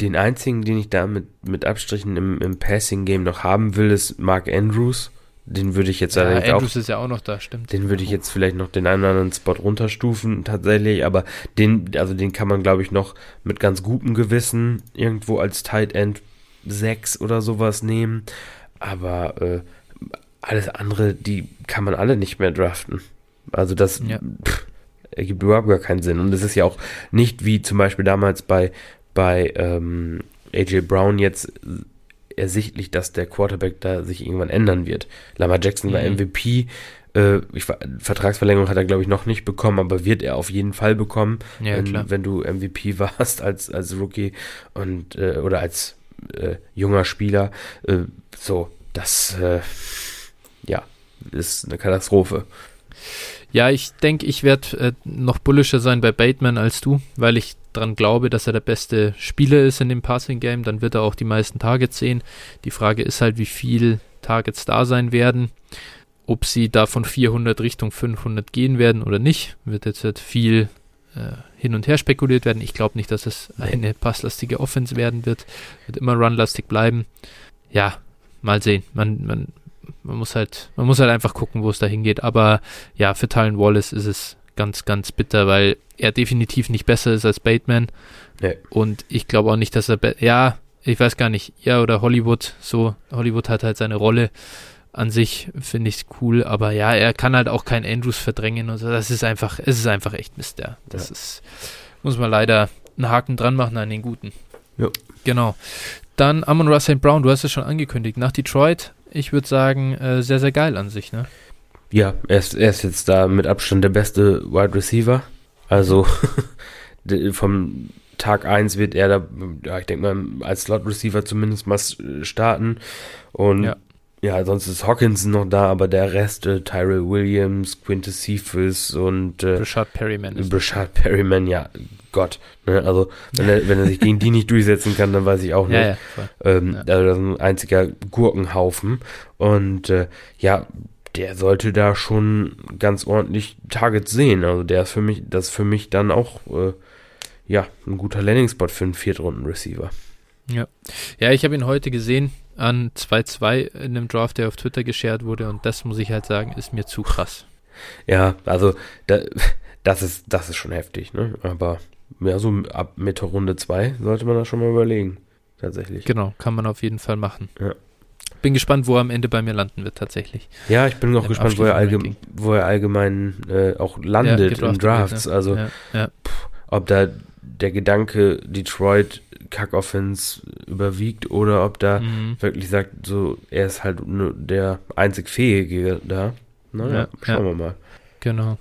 den einzigen, den ich da mit, mit Abstrichen im, im Passing-Game noch haben will, ist Mark Andrews. Den würde ich jetzt ja, Andrews auch, ist ja auch noch da, stimmt. Den würde ich jetzt vielleicht noch den einen oder anderen Spot runterstufen, tatsächlich, aber den, also den kann man, glaube ich, noch mit ganz gutem Gewissen irgendwo als Tight End 6 oder sowas nehmen. Aber äh, alles andere, die kann man alle nicht mehr draften. Also das ja. pff, ergibt überhaupt gar keinen Sinn. Und es ist ja auch nicht wie zum Beispiel damals bei, bei ähm, AJ Brown jetzt ersichtlich, dass der Quarterback da sich irgendwann ändern wird. Lamar Jackson war MVP. Äh, ich, Vertragsverlängerung hat er, glaube ich, noch nicht bekommen, aber wird er auf jeden Fall bekommen, ja, wenn, wenn, du MVP warst als, als Rookie und äh, oder als äh, junger Spieler. Äh, so, das äh, ja, ist eine Katastrophe. Ja, ich denke, ich werde äh, noch bullischer sein bei Bateman als du, weil ich daran glaube, dass er der beste Spieler ist in dem Passing Game, dann wird er auch die meisten Targets sehen. Die Frage ist halt, wie viel Targets da sein werden. Ob sie da von 400 Richtung 500 gehen werden oder nicht, wird jetzt halt viel äh, hin und her spekuliert werden. Ich glaube nicht, dass es eine passlastige Offense werden wird. Wird immer runlastig bleiben. Ja, mal sehen. Man, man, man muss halt, man muss halt einfach gucken, wo es da hingeht. Aber ja, für Tylen Wallace ist es ganz, ganz bitter, weil er definitiv nicht besser ist als Bateman. Nee. Und ich glaube auch nicht, dass er, ja, ich weiß gar nicht, ja, oder Hollywood, so, Hollywood hat halt seine Rolle an sich, finde ich cool, aber ja, er kann halt auch keinen Andrews verdrängen und so, das ist einfach, es ist einfach echt Mist, ja. Das ja. ist, muss man leider einen Haken dran machen an den Guten. Ja. Genau. Dann Amon Russell Brown, du hast es schon angekündigt, nach Detroit, ich würde sagen, äh, sehr, sehr geil an sich, ne? Ja, er ist, er ist jetzt da mit Abstand der beste Wide Receiver. Also vom Tag 1 wird er da, ja, ich denke mal, als Slot Receiver zumindest mal starten. Und ja. Ja, sonst ist Hawkinson noch da, aber der Rest, äh, Tyrell Williams, Quintus Cephas und äh, Brashard Perryman. Brashard Perryman, ja, Gott. Ne? Also, wenn er, wenn er sich gegen die nicht durchsetzen kann, dann weiß ich auch nicht. Ja, ja, ähm, ja. Also, das ist ein einziger Gurkenhaufen. Und äh, ja, der sollte da schon ganz ordentlich Targets sehen. Also der ist für mich, das ist für mich dann auch äh, ja ein guter Landing-Spot für einen Viertrunden-Receiver. Ja. Ja, ich habe ihn heute gesehen an 2-2 in einem Draft, der auf Twitter geshared wurde und das muss ich halt sagen, ist mir zu krass. Ja, also da, das ist, das ist schon heftig, ne? Aber ja, so ab Mitte Runde 2 sollte man das schon mal überlegen. Tatsächlich. Genau, kann man auf jeden Fall machen. Ja bin gespannt, wo er am Ende bei mir landen wird, tatsächlich. Ja, ich bin auch gespannt, wo er, allgemein, wo er allgemein äh, auch landet ja, in Drafts. Wird, ne? Also, ja, ja. Pff, ob da der Gedanke Detroit Kackoffense überwiegt oder ob da mhm. wirklich sagt, so, er ist halt nur der einzig Fähige da. Naja, schauen wir mal. Genau.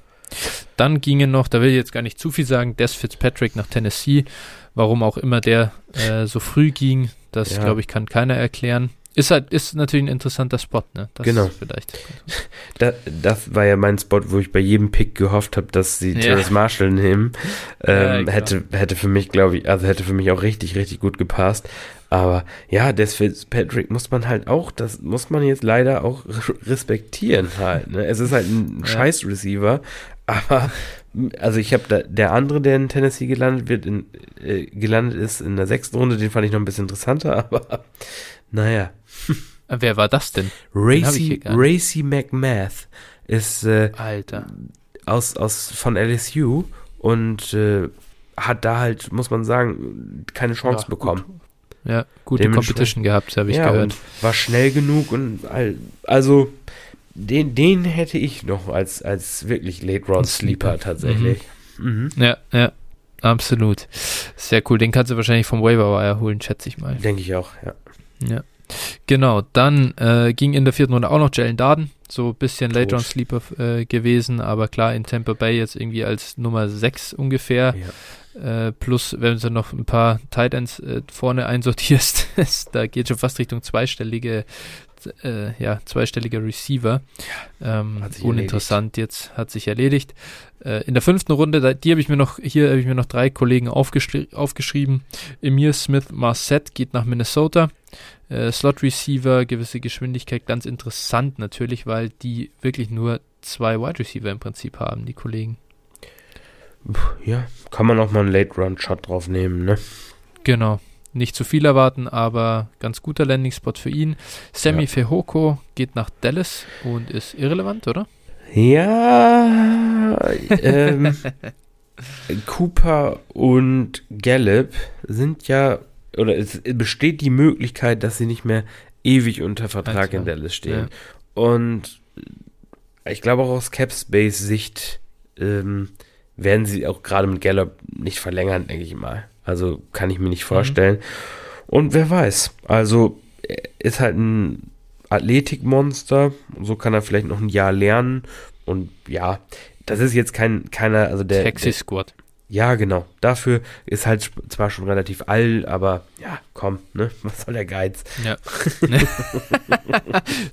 Dann gingen noch, da will ich jetzt gar nicht zu viel sagen, Des Fitzpatrick nach Tennessee. Warum auch immer der äh, so früh ging, das glaube ich kann keiner erklären. Ist halt, ist natürlich ein interessanter Spot, ne? Das genau. Vielleicht. Da, das war ja mein Spot, wo ich bei jedem Pick gehofft habe, dass sie ja. Terrace Marshall nehmen. Ähm, ja, hätte, hätte für mich, glaube ich, also hätte für mich auch richtig, richtig gut gepasst. Aber ja, des Fitzpatrick muss man halt auch, das muss man jetzt leider auch respektieren halt. Ne? Es ist halt ein ja. Scheiß-Receiver, aber also ich habe da, der andere, der in Tennessee gelandet wird, in, äh, gelandet ist in der sechsten Runde, den fand ich noch ein bisschen interessanter, aber naja. Wer war das denn? Racy, Racy McMath ist äh, Alter. aus, aus, von LSU und äh, hat da halt, muss man sagen, keine Chance Ja, bekommen. gut. Ja, gute Competition gehabt, habe ich ja, gehört. war schnell genug und also den, den hätte ich noch als, als wirklich Late Round Sleeper. Tatsächlich. Mhm. Ja, ja, absolut. Sehr cool. Den kannst du wahrscheinlich vom Waiver Wire holen, schätze ich mal. Denke ich auch, ja. Ja. Genau, dann äh, ging in der vierten Runde auch noch Jalen Darden, so ein bisschen Late. Round Sleeper äh, gewesen, aber klar in Tampa Bay jetzt irgendwie als Nummer 6 ungefähr. ja. Äh, plus, wenn du noch ein paar Tight Ends äh, vorne einsortierst, da geht schon fast Richtung zweistellige, äh, ja, zweistelliger Receiver. ähm, uninteressant jetzt, hat sich erledigt. Äh, in der fünften Runde, da, die habe ich mir noch, hier habe ich mir noch drei Kollegen aufgeschri aufgeschrieben. Emir Smith Marset geht nach Minnesota. Äh, Slot Receiver, gewisse Geschwindigkeit, ganz interessant natürlich, weil die wirklich nur zwei Wide Receiver im Prinzip haben, die Kollegen. ja, kann man auch mal einen Late Round Shot drauf nehmen, ne? Genau. Nicht zu viel erwarten, aber ganz guter Landing-Spot für ihn. Sammy Ja. Fehoko geht nach Dallas und ist irrelevant, oder? Ja, ähm, Cooper und Gallup sind ja, oder es besteht die Möglichkeit, dass sie nicht mehr ewig unter Vertrag Ja, in. Dallas stehen. Ja. Und ich glaube auch aus Capspace-Sicht ähm, werden sie auch gerade mit Gallup nicht verlängern, denke ich mal. Also kann ich mir nicht vorstellen. Und wer weiß, also er ist halt ein Athletikmonster, so kann er vielleicht noch ein Jahr lernen. Und ja, das ist jetzt kein, keiner, also der, der Squad. ja, genau. Dafür ist halt zwar schon relativ alt, aber ja, komm, ne? Was soll der Geiz? Ja.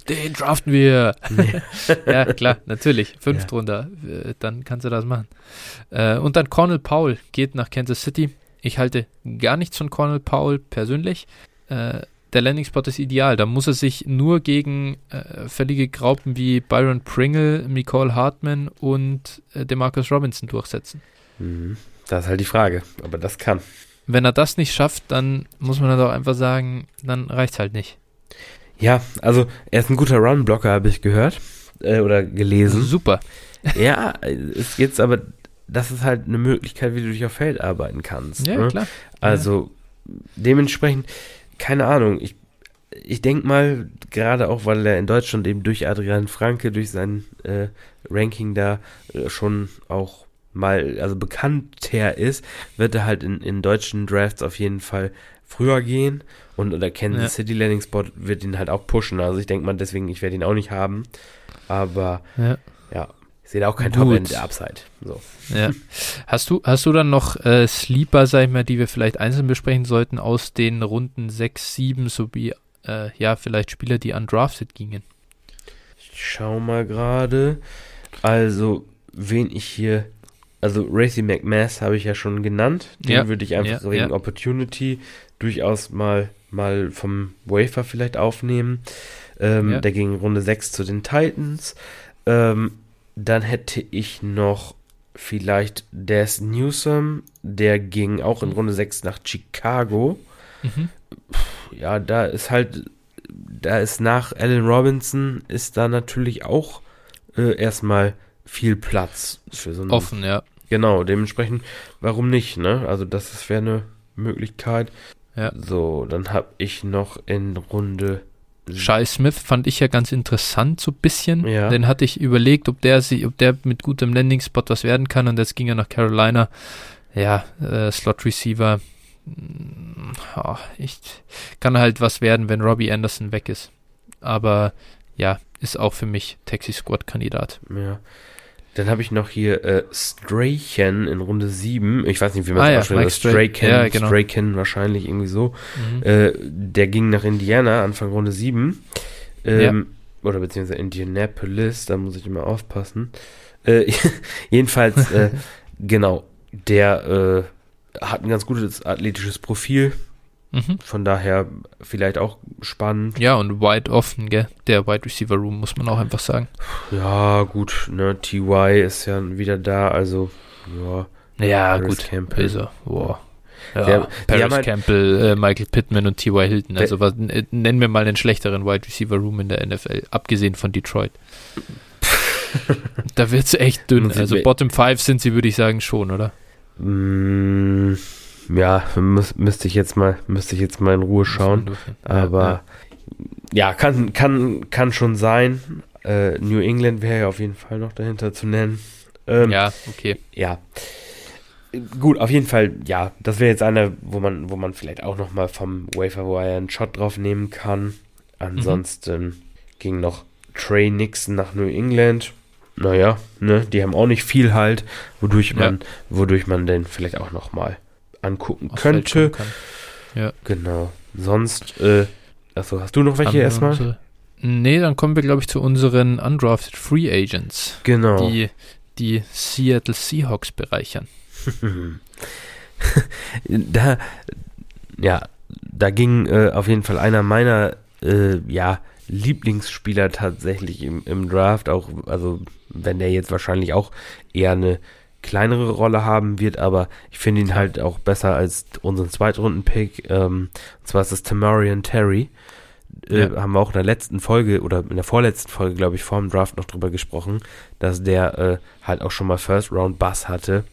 Den draften wir. ja, klar, natürlich. Fünft Ja. runter. Äh, Dann kannst du das machen. Äh, und dann Cornel Powell geht nach Kansas City. Ich halte gar nichts von Cornel Powell persönlich. Äh, der Landing-Spot ist ideal. Da muss er sich nur gegen äh, völlige Graupen wie Byron Pringle, Nicole Hartman und äh, Demarcus Robinson durchsetzen. Mhm. Das ist halt die Frage, aber das kann. Wenn er das nicht schafft, dann muss man halt auch einfach sagen, dann reicht's halt nicht. Ja, also er ist ein guter Run-Blocker, habe ich gehört äh, oder gelesen. Super. ja, es geht aber, das ist halt eine Möglichkeit, wie du dich auf Feld arbeiten kannst. Ja, ne? klar. Also dementsprechend, keine Ahnung, ich, ich denke mal, gerade auch, weil er in Deutschland eben durch Adrian Franke, durch sein äh, Ranking da äh, schon auch mal, also bekannter ist, wird er halt in, in deutschen Drafts auf jeden Fall früher gehen und der Kansas Ja. City Landing Spot wird ihn halt auch pushen. Also ich denke mal deswegen, ich werde ihn auch nicht haben. Aber Ja. ja, sehe da auch kein Gut. Top-End der Upside. So. Ja. Hast du, hast du dann noch äh, Sleeper, sag ich mal, die wir vielleicht einzeln besprechen sollten aus den Runden 6, 7 sowie äh, ja, vielleicht Spieler, die undrafted gingen? Ich schau mal gerade. Also, wen ich hier. Also, Racy McMath habe ich ja schon genannt. Den Ja, würde ich einfach ja, wegen ja. Opportunity durchaus mal, mal vom Wafer vielleicht aufnehmen. Ähm, Ja. Der ging Runde 6 zu den Titans. Ähm, dann hätte ich noch vielleicht Des Newsom. Der ging auch in Runde 6 nach Chicago. Mhm. ja, da ist halt, da ist nach Allen Robinson ist da natürlich auch äh, erstmal viel Platz für so einen. Offen, ja. Genau, dementsprechend, warum nicht, ne? Also das wäre eine Möglichkeit. Ja. So, dann habe ich noch in Runde. Shai Smith fand ich ja ganz interessant, so ein bisschen. Ja. Den hatte ich überlegt, ob der sie, ob der mit gutem Landing-Spot was werden kann und jetzt ging er nach Carolina. Ja, äh, Slot Receiver. Mm, ja, ich kann halt was werden, wenn Robbie Anderson weg ist. Aber ja, ist auch für mich Taxi Squad Kandidat. Ja. Dann habe ich noch hier äh, Strachan in Runde 7. Ich weiß nicht, wie man Ah das ja, ausspricht. Mike aber Stray- Strachan, ja, genau. Strachan wahrscheinlich irgendwie so. Mhm. Äh, der ging nach Indiana, Anfang Runde 7. Ähm, Oder beziehungsweise Indianapolis, da muss ich immer aufpassen. Äh, jedenfalls, äh, genau, der äh, hat ein ganz gutes athletisches Profil. Mhm. Von daher vielleicht auch spannend. Ja, und wide offen, gell? Der Wide Receiver Room, muss man auch einfach sagen. Ja, gut, ne, TY ist ja wieder da, also, ja. Ja, Paris gut. Campbell. Also, wow. Ja, Der- Paris halt- Campbell, äh, Michael Pittman und T.Y. Hilton. Also was, nennen wir mal einen schlechteren Wide Receiver Room in der NFL, abgesehen von Detroit. Da wird es echt dünn. Also Bottom 5 sind sie, würde ich sagen, schon, oder? Mm, ja, müß, müsste ich jetzt mal, müsste ich jetzt mal in Ruhe schauen. Aber ja, ja, kann, kann, kann schon sein. Äh, New England wäre ja auf jeden Fall noch dahinter zu nennen. Ähm, ja, okay. Ja. Gut, auf jeden Fall, ja, das wäre jetzt einer, wo man, wo man vielleicht auch noch mal vom Wafer Wire einen Shot drauf nehmen kann. Ansonsten mhm. ging noch Trey Nixon nach New England. Naja, ne, die haben auch nicht viel halt, wodurch man, ja. wodurch man den vielleicht auch noch mal angucken Aus könnte. Ja. Genau. Sonst, äh, achso, hast du noch welche erstmal? Unsere, nee, dann kommen wir, glaube ich, zu unseren undrafted Free Agents. Genau. Die die Seattle Seahawks bereichern. da, ja, da ging äh, auf jeden Fall einer meiner, äh, ja, Lieblingsspieler tatsächlich im, im Draft, auch, also wenn der jetzt wahrscheinlich auch eher eine kleinere Rolle haben wird, aber ich finde ihn halt auch besser als unseren Zweitrunden-Pick. Ähm, und zwar ist es Tamarian Terry. Äh, ja. haben wir auch in der letzten Folge oder in der vorletzten Folge, glaube ich, vor dem Draft noch drüber gesprochen, dass der äh, halt auch schon mal First Round Bass hatte.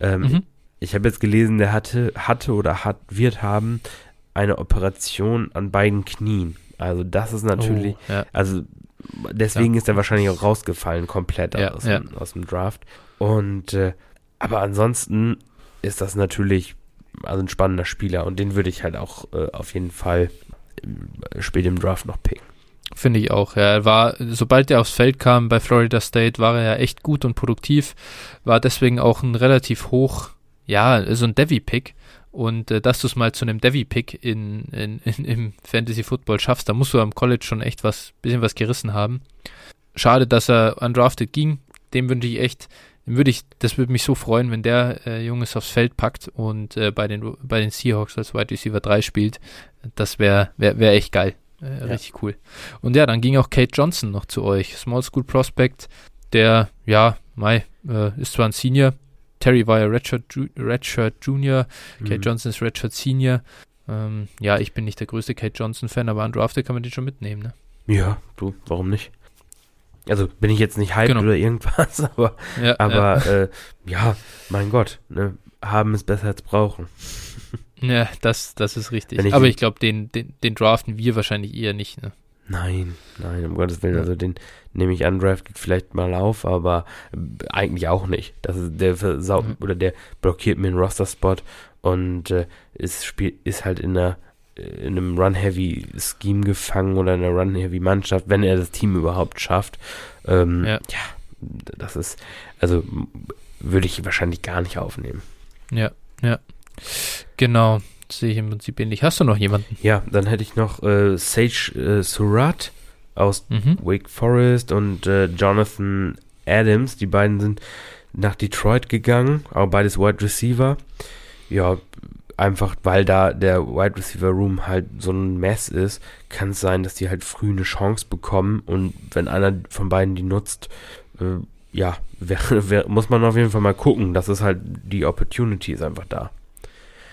Ähm, mhm. Ich habe jetzt gelesen, der hatte, hatte oder hat, wird haben eine Operation an beiden Knien. Also das ist natürlich, oh, ja. also deswegen ja. ist er wahrscheinlich auch rausgefallen komplett aus, dem, aus dem Draft. Und äh, aber ansonsten ist das natürlich also ein spannender Spieler und den würde ich halt auch äh, auf jeden Fall spät im Draft noch picken. Finde ich auch. Ja, er war, sobald er aufs Feld kam bei Florida State, war er ja echt gut und produktiv, war deswegen auch ein relativ hoch, ja, so ein Devi-Pick. Und äh, dass du es mal zu einem Devi-Pick in, in, in, im Fantasy Football schaffst, da musst du am College schon echt was, bisschen was gerissen haben. Schade, dass er undrafted ging. Dem wünsche ich echt, würde ich, das würde mich so freuen, wenn der äh, Junges aufs Feld packt und äh, bei den bei den Seahawks als Wide Receiver 3 spielt. Das wäre wär, wär echt geil. Äh, ja. Richtig cool. Und ja, dann ging auch Kate Johnson noch zu euch. Small School Prospect, der, ja, Mai, äh, ist zwar ein Senior. Terry war ja Redshirt, Redshirt Junior. Mhm. Kate Johnson ist Redshirt Senior. Ähm, ja, ich bin nicht der größte Kate Johnson-Fan, aber an Drafted kann man den schon mitnehmen, ne? Ja, du, warum nicht? Also bin ich jetzt nicht hyped genau. oder irgendwas, aber, ja, aber ja. Äh, ja, mein Gott, ne? haben ist besser als brauchen. Ja, das, das ist richtig. Ich Aber ich glaube, den, den, den draften wir wahrscheinlich eher nicht, ne? Nein, nein, um Gottes Willen. Also den nehme ich an, Draft geht vielleicht mal auf, aber eigentlich auch nicht. Das ist, der versau mhm. oder der blockiert mir einen Roster-Spot und äh, ist, spiel, ist halt in einer in einem Run-Heavy-Scheme gefangen oder in einer Run-Heavy-Mannschaft, wenn er das Team überhaupt schafft. Ähm, ja. ja, das ist, also würde ich wahrscheinlich gar nicht aufnehmen. Ja, ja. Genau, sehe ich im Prinzip ähnlich. Hast du noch jemanden? Ja, dann hätte ich noch äh, Sage äh, Surratt aus mhm. Wake Forest und äh, Jonathan Adams. Die beiden sind nach Detroit gegangen, aber beides Wide Receiver. Ja, einfach weil da der Wide Receiver Room halt so ein Mess ist, kann es sein, dass die halt früh eine Chance bekommen und wenn einer von beiden die nutzt, äh, ja, wär, wär, muss man auf jeden Fall mal gucken. Das ist halt, die Opportunity ist einfach da.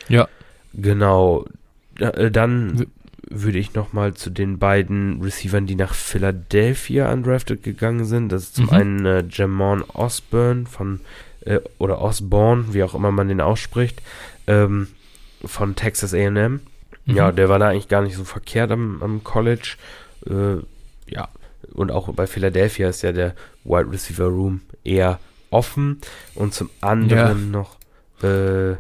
Ja. Genau. Äh, dann würde ich noch mal zu den beiden Receivern, die nach Philadelphia undrafted gegangen sind. Das ist zum mhm. einen äh, Jamon Osborne von äh, oder Osborne, wie auch immer man den ausspricht, ähm, von Texas A&M. Mhm. Ja, der war da eigentlich gar nicht so verkehrt am, am College. Äh, ja, und auch bei Philadelphia ist ja der Wide Receiver Room eher offen. Und zum anderen ja. noch äh,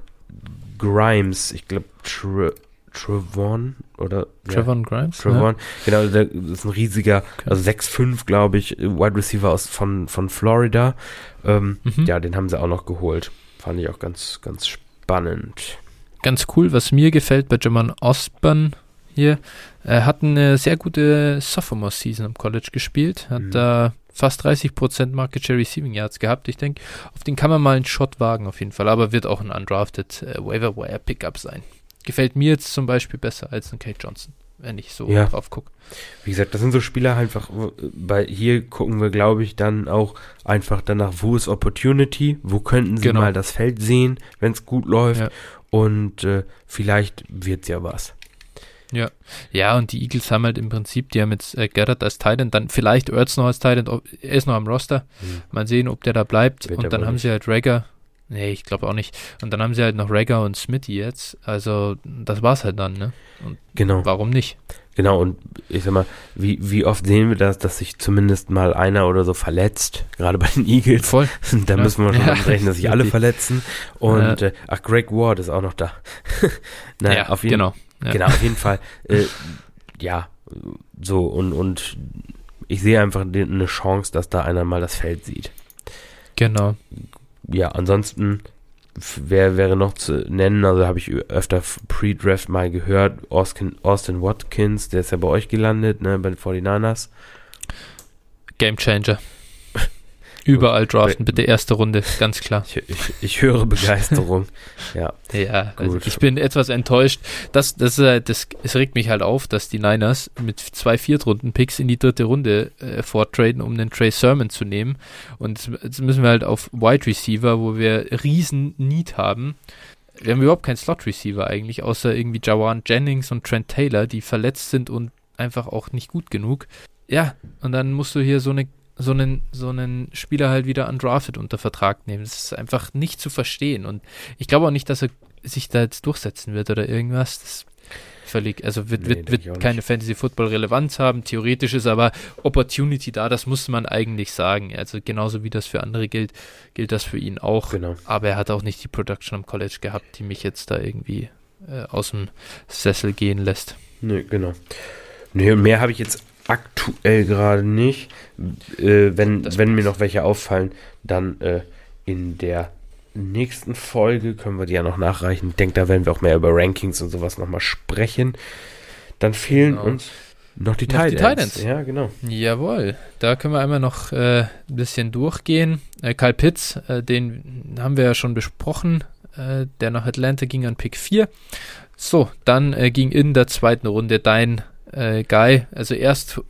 Grimes, ich glaube Tre Trevon oder Trevon ja, Grimes. Trevon, ja. genau, der ist ein riesiger, okay. also 6'5, glaube ich, Wide Receiver aus von, von Florida. Ähm, mhm. Ja, den haben sie auch noch geholt. Fand ich auch ganz, ganz spannend. Ganz cool, was mir gefällt bei Jaman Osborne hier, er hat eine sehr gute Sophomore-Season am College gespielt, hat mhm. da fast 30% Market Share Receiving Yards gehabt. Ich denke, auf den kann man mal einen Shot wagen auf jeden Fall, aber wird auch ein undrafted äh, Waiver Wire Pickup sein. Gefällt mir jetzt zum Beispiel besser als ein Kate Johnson, wenn ich so ja. drauf gucke. Wie gesagt, das sind so Spieler einfach, bei hier gucken wir, glaube ich, dann auch einfach danach, wo ist Opportunity, wo könnten sie genau. mal das Feld sehen, wenn es gut läuft ja. und äh, vielleicht wird es ja was. Ja, ja, und die Eagles haben halt im Prinzip, die haben jetzt äh, Gerrard als Titan, dann vielleicht Ertz noch als Titan, er ist noch am Roster. Mhm. Mal sehen, ob der da bleibt. Wird und dann haben nicht. sie halt Rager. Nee, ich glaube auch nicht. Und dann haben sie halt noch Rager und Smithy jetzt. Also, das war's halt dann, ne? Und genau. Warum nicht? Genau, und ich sag mal, wie, wie oft sehen wir das, dass sich zumindest mal einer oder so verletzt, gerade bei den Eagles. Voll. da ja. müssen wir schon ja. rechnen, dass sich alle verletzen. Und ja. äh, ach, Greg Ward ist auch noch da. naja, ja, auf jeden, genau. Ja. Genau, auf jeden Fall. Äh, ja, so und, und ich sehe einfach eine Chance, dass da einer mal das Feld sieht. Genau. Ja, ansonsten wer wäre noch zu nennen? Also habe ich öfter Pre-Draft mal gehört. Austin, Austin Watkins, der ist ja bei euch gelandet, ne, bei den 49ers. Game Changer. Überall draften, bitte erste Runde, ganz klar. Ich, ich, ich höre Begeisterung. ja. Ja, also ich bin etwas enttäuscht. Das, das, das, es regt mich halt auf, dass die Niners mit zwei Viertrunden-Picks in die dritte Runde äh, vortraden, um den Trey Sermon zu nehmen. Und jetzt müssen wir halt auf Wide Receiver, wo wir riesen Need haben. Wir haben überhaupt keinen Slot-Receiver eigentlich, außer irgendwie Jawan Jennings und Trent Taylor, die verletzt sind und einfach auch nicht gut genug. Ja, und dann musst du hier so eine so einen, so einen Spieler halt wieder undrafted unter Vertrag nehmen. Das ist einfach nicht zu verstehen. Und ich glaube auch nicht, dass er sich da jetzt durchsetzen wird oder irgendwas. Das völlig, also wird, nee, wird, wird keine Fantasy-Football-Relevanz haben. Theoretisch ist aber Opportunity da, das muss man eigentlich sagen. Also genauso wie das für andere gilt, gilt das für ihn auch. Genau. Aber er hat auch nicht die Production am College gehabt, die mich jetzt da irgendwie äh, aus dem Sessel gehen lässt. Nee, genau. Nee, mehr habe ich jetzt aktuell gerade nicht. Äh, wenn, wenn mir noch welche auffallen, dann äh, in der nächsten Folge können wir die ja noch nachreichen. Ich denke, da werden wir auch mehr über Rankings und sowas nochmal sprechen. Dann fehlen genau. uns noch die, noch Titans. Ja, genau. Jawohl. Da können wir einmal noch äh, ein bisschen durchgehen. Äh, Kyle Pitts, äh, den haben wir ja schon besprochen. Äh, der nach Atlanta ging an Pick 4. So, dann äh, ging in der zweiten Runde dein äh, Guy, also erst,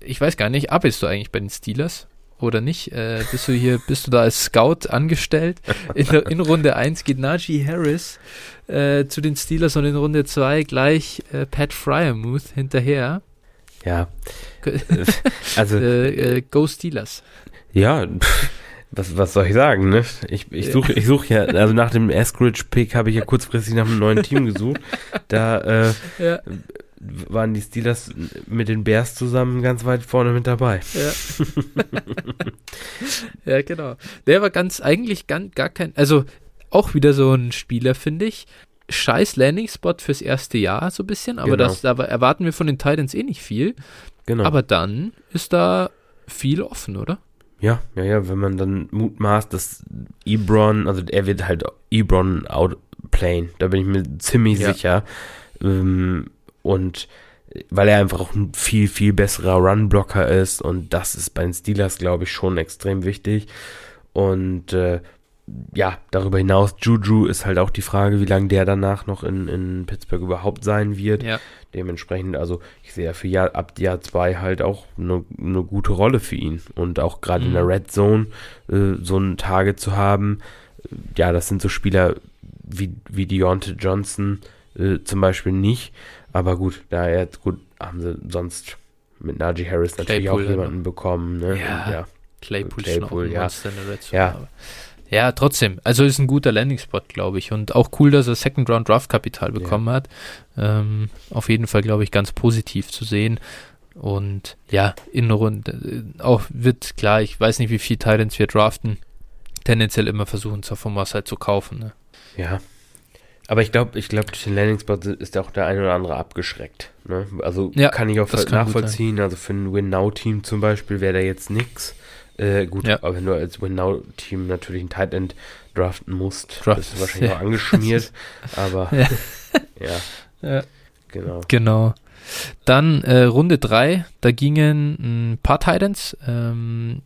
ich weiß gar nicht, arbeitest du eigentlich bei den Steelers oder nicht? Äh, bist du hier, bist du da als Scout angestellt? In, in Runde 1 geht Najee Harris äh, zu den Steelers und in Runde 2 gleich äh, Pat Fryermuth hinterher. Ja. also äh, äh, Go Steelers. Ja, was, was soll ich sagen, ne? Ich, ich suche ich such ja, also nach dem Eskridge-Pick habe ich ja kurzfristig nach einem neuen Team gesucht. Da äh, ja waren die Steelers mit den Bears zusammen ganz weit vorne mit dabei. Ja, ja genau. Der war ganz, eigentlich ganz, gar kein, also auch wieder so ein Spieler, finde ich. Scheiß Landing-Spot fürs erste Jahr, so ein bisschen, aber genau. das, da erwarten wir von den Titans eh nicht viel. Genau. Aber dann ist da viel offen, oder? Ja, ja, ja, wenn man dann mutmaßt, dass Ebron, also er wird halt Ebron outplayen, da bin ich mir ziemlich ja. sicher. Ähm, und weil er einfach auch ein viel, viel besserer Run-Blocker ist und das ist bei den Steelers, glaube ich, schon extrem wichtig. Und äh, ja, darüber hinaus, Juju ist halt auch die Frage, wie lange der danach noch in, in Pittsburgh überhaupt sein wird. Ja. Dementsprechend, also ich sehe ja für Jahr, ab Jahr zwei halt auch eine, eine gute Rolle für ihn. Und auch gerade mhm. in der mhm. Red Zone äh, so ein Target zu haben, ja, das sind so Spieler wie, wie Deontay Johnson äh, zum Beispiel nicht. Aber gut, da jetzt gut, haben sie sonst mit Najee Harris natürlich Claypool, auch jemanden ne? bekommen. Ne? Ja, Und, ja. Claypool, Claypool ja. ja. Ja, trotzdem. Also ist ein guter Landing-Spot, glaube ich. Und auch cool, dass er Second Round Draft Kapital bekommen ja. hat. Ähm, auf jeden Fall, glaube ich, ganz positiv zu sehen. Und ja, in Runde äh, auch wird klar, ich weiß nicht, wie viel Titans wir draften. Tendenziell immer versuchen, Sophomores halt zu kaufen. Ne? Ja, aber ich glaube, ich glaube, durch den Landing-Spot ist auch der eine oder andere abgeschreckt. Ne? Also ja, kann ich auch kann nachvollziehen. Also für ein Win-Now-Team zum Beispiel wäre da jetzt nichts. Äh, gut, ja. aber wenn du als Win-Now-Team natürlich ein Tight End draften musst, Draft. bist du wahrscheinlich ja. auch angeschmiert. aber ja. ja. Genau. Genau. Dann äh, Runde 3, da gingen ein paar Titans. Ähm,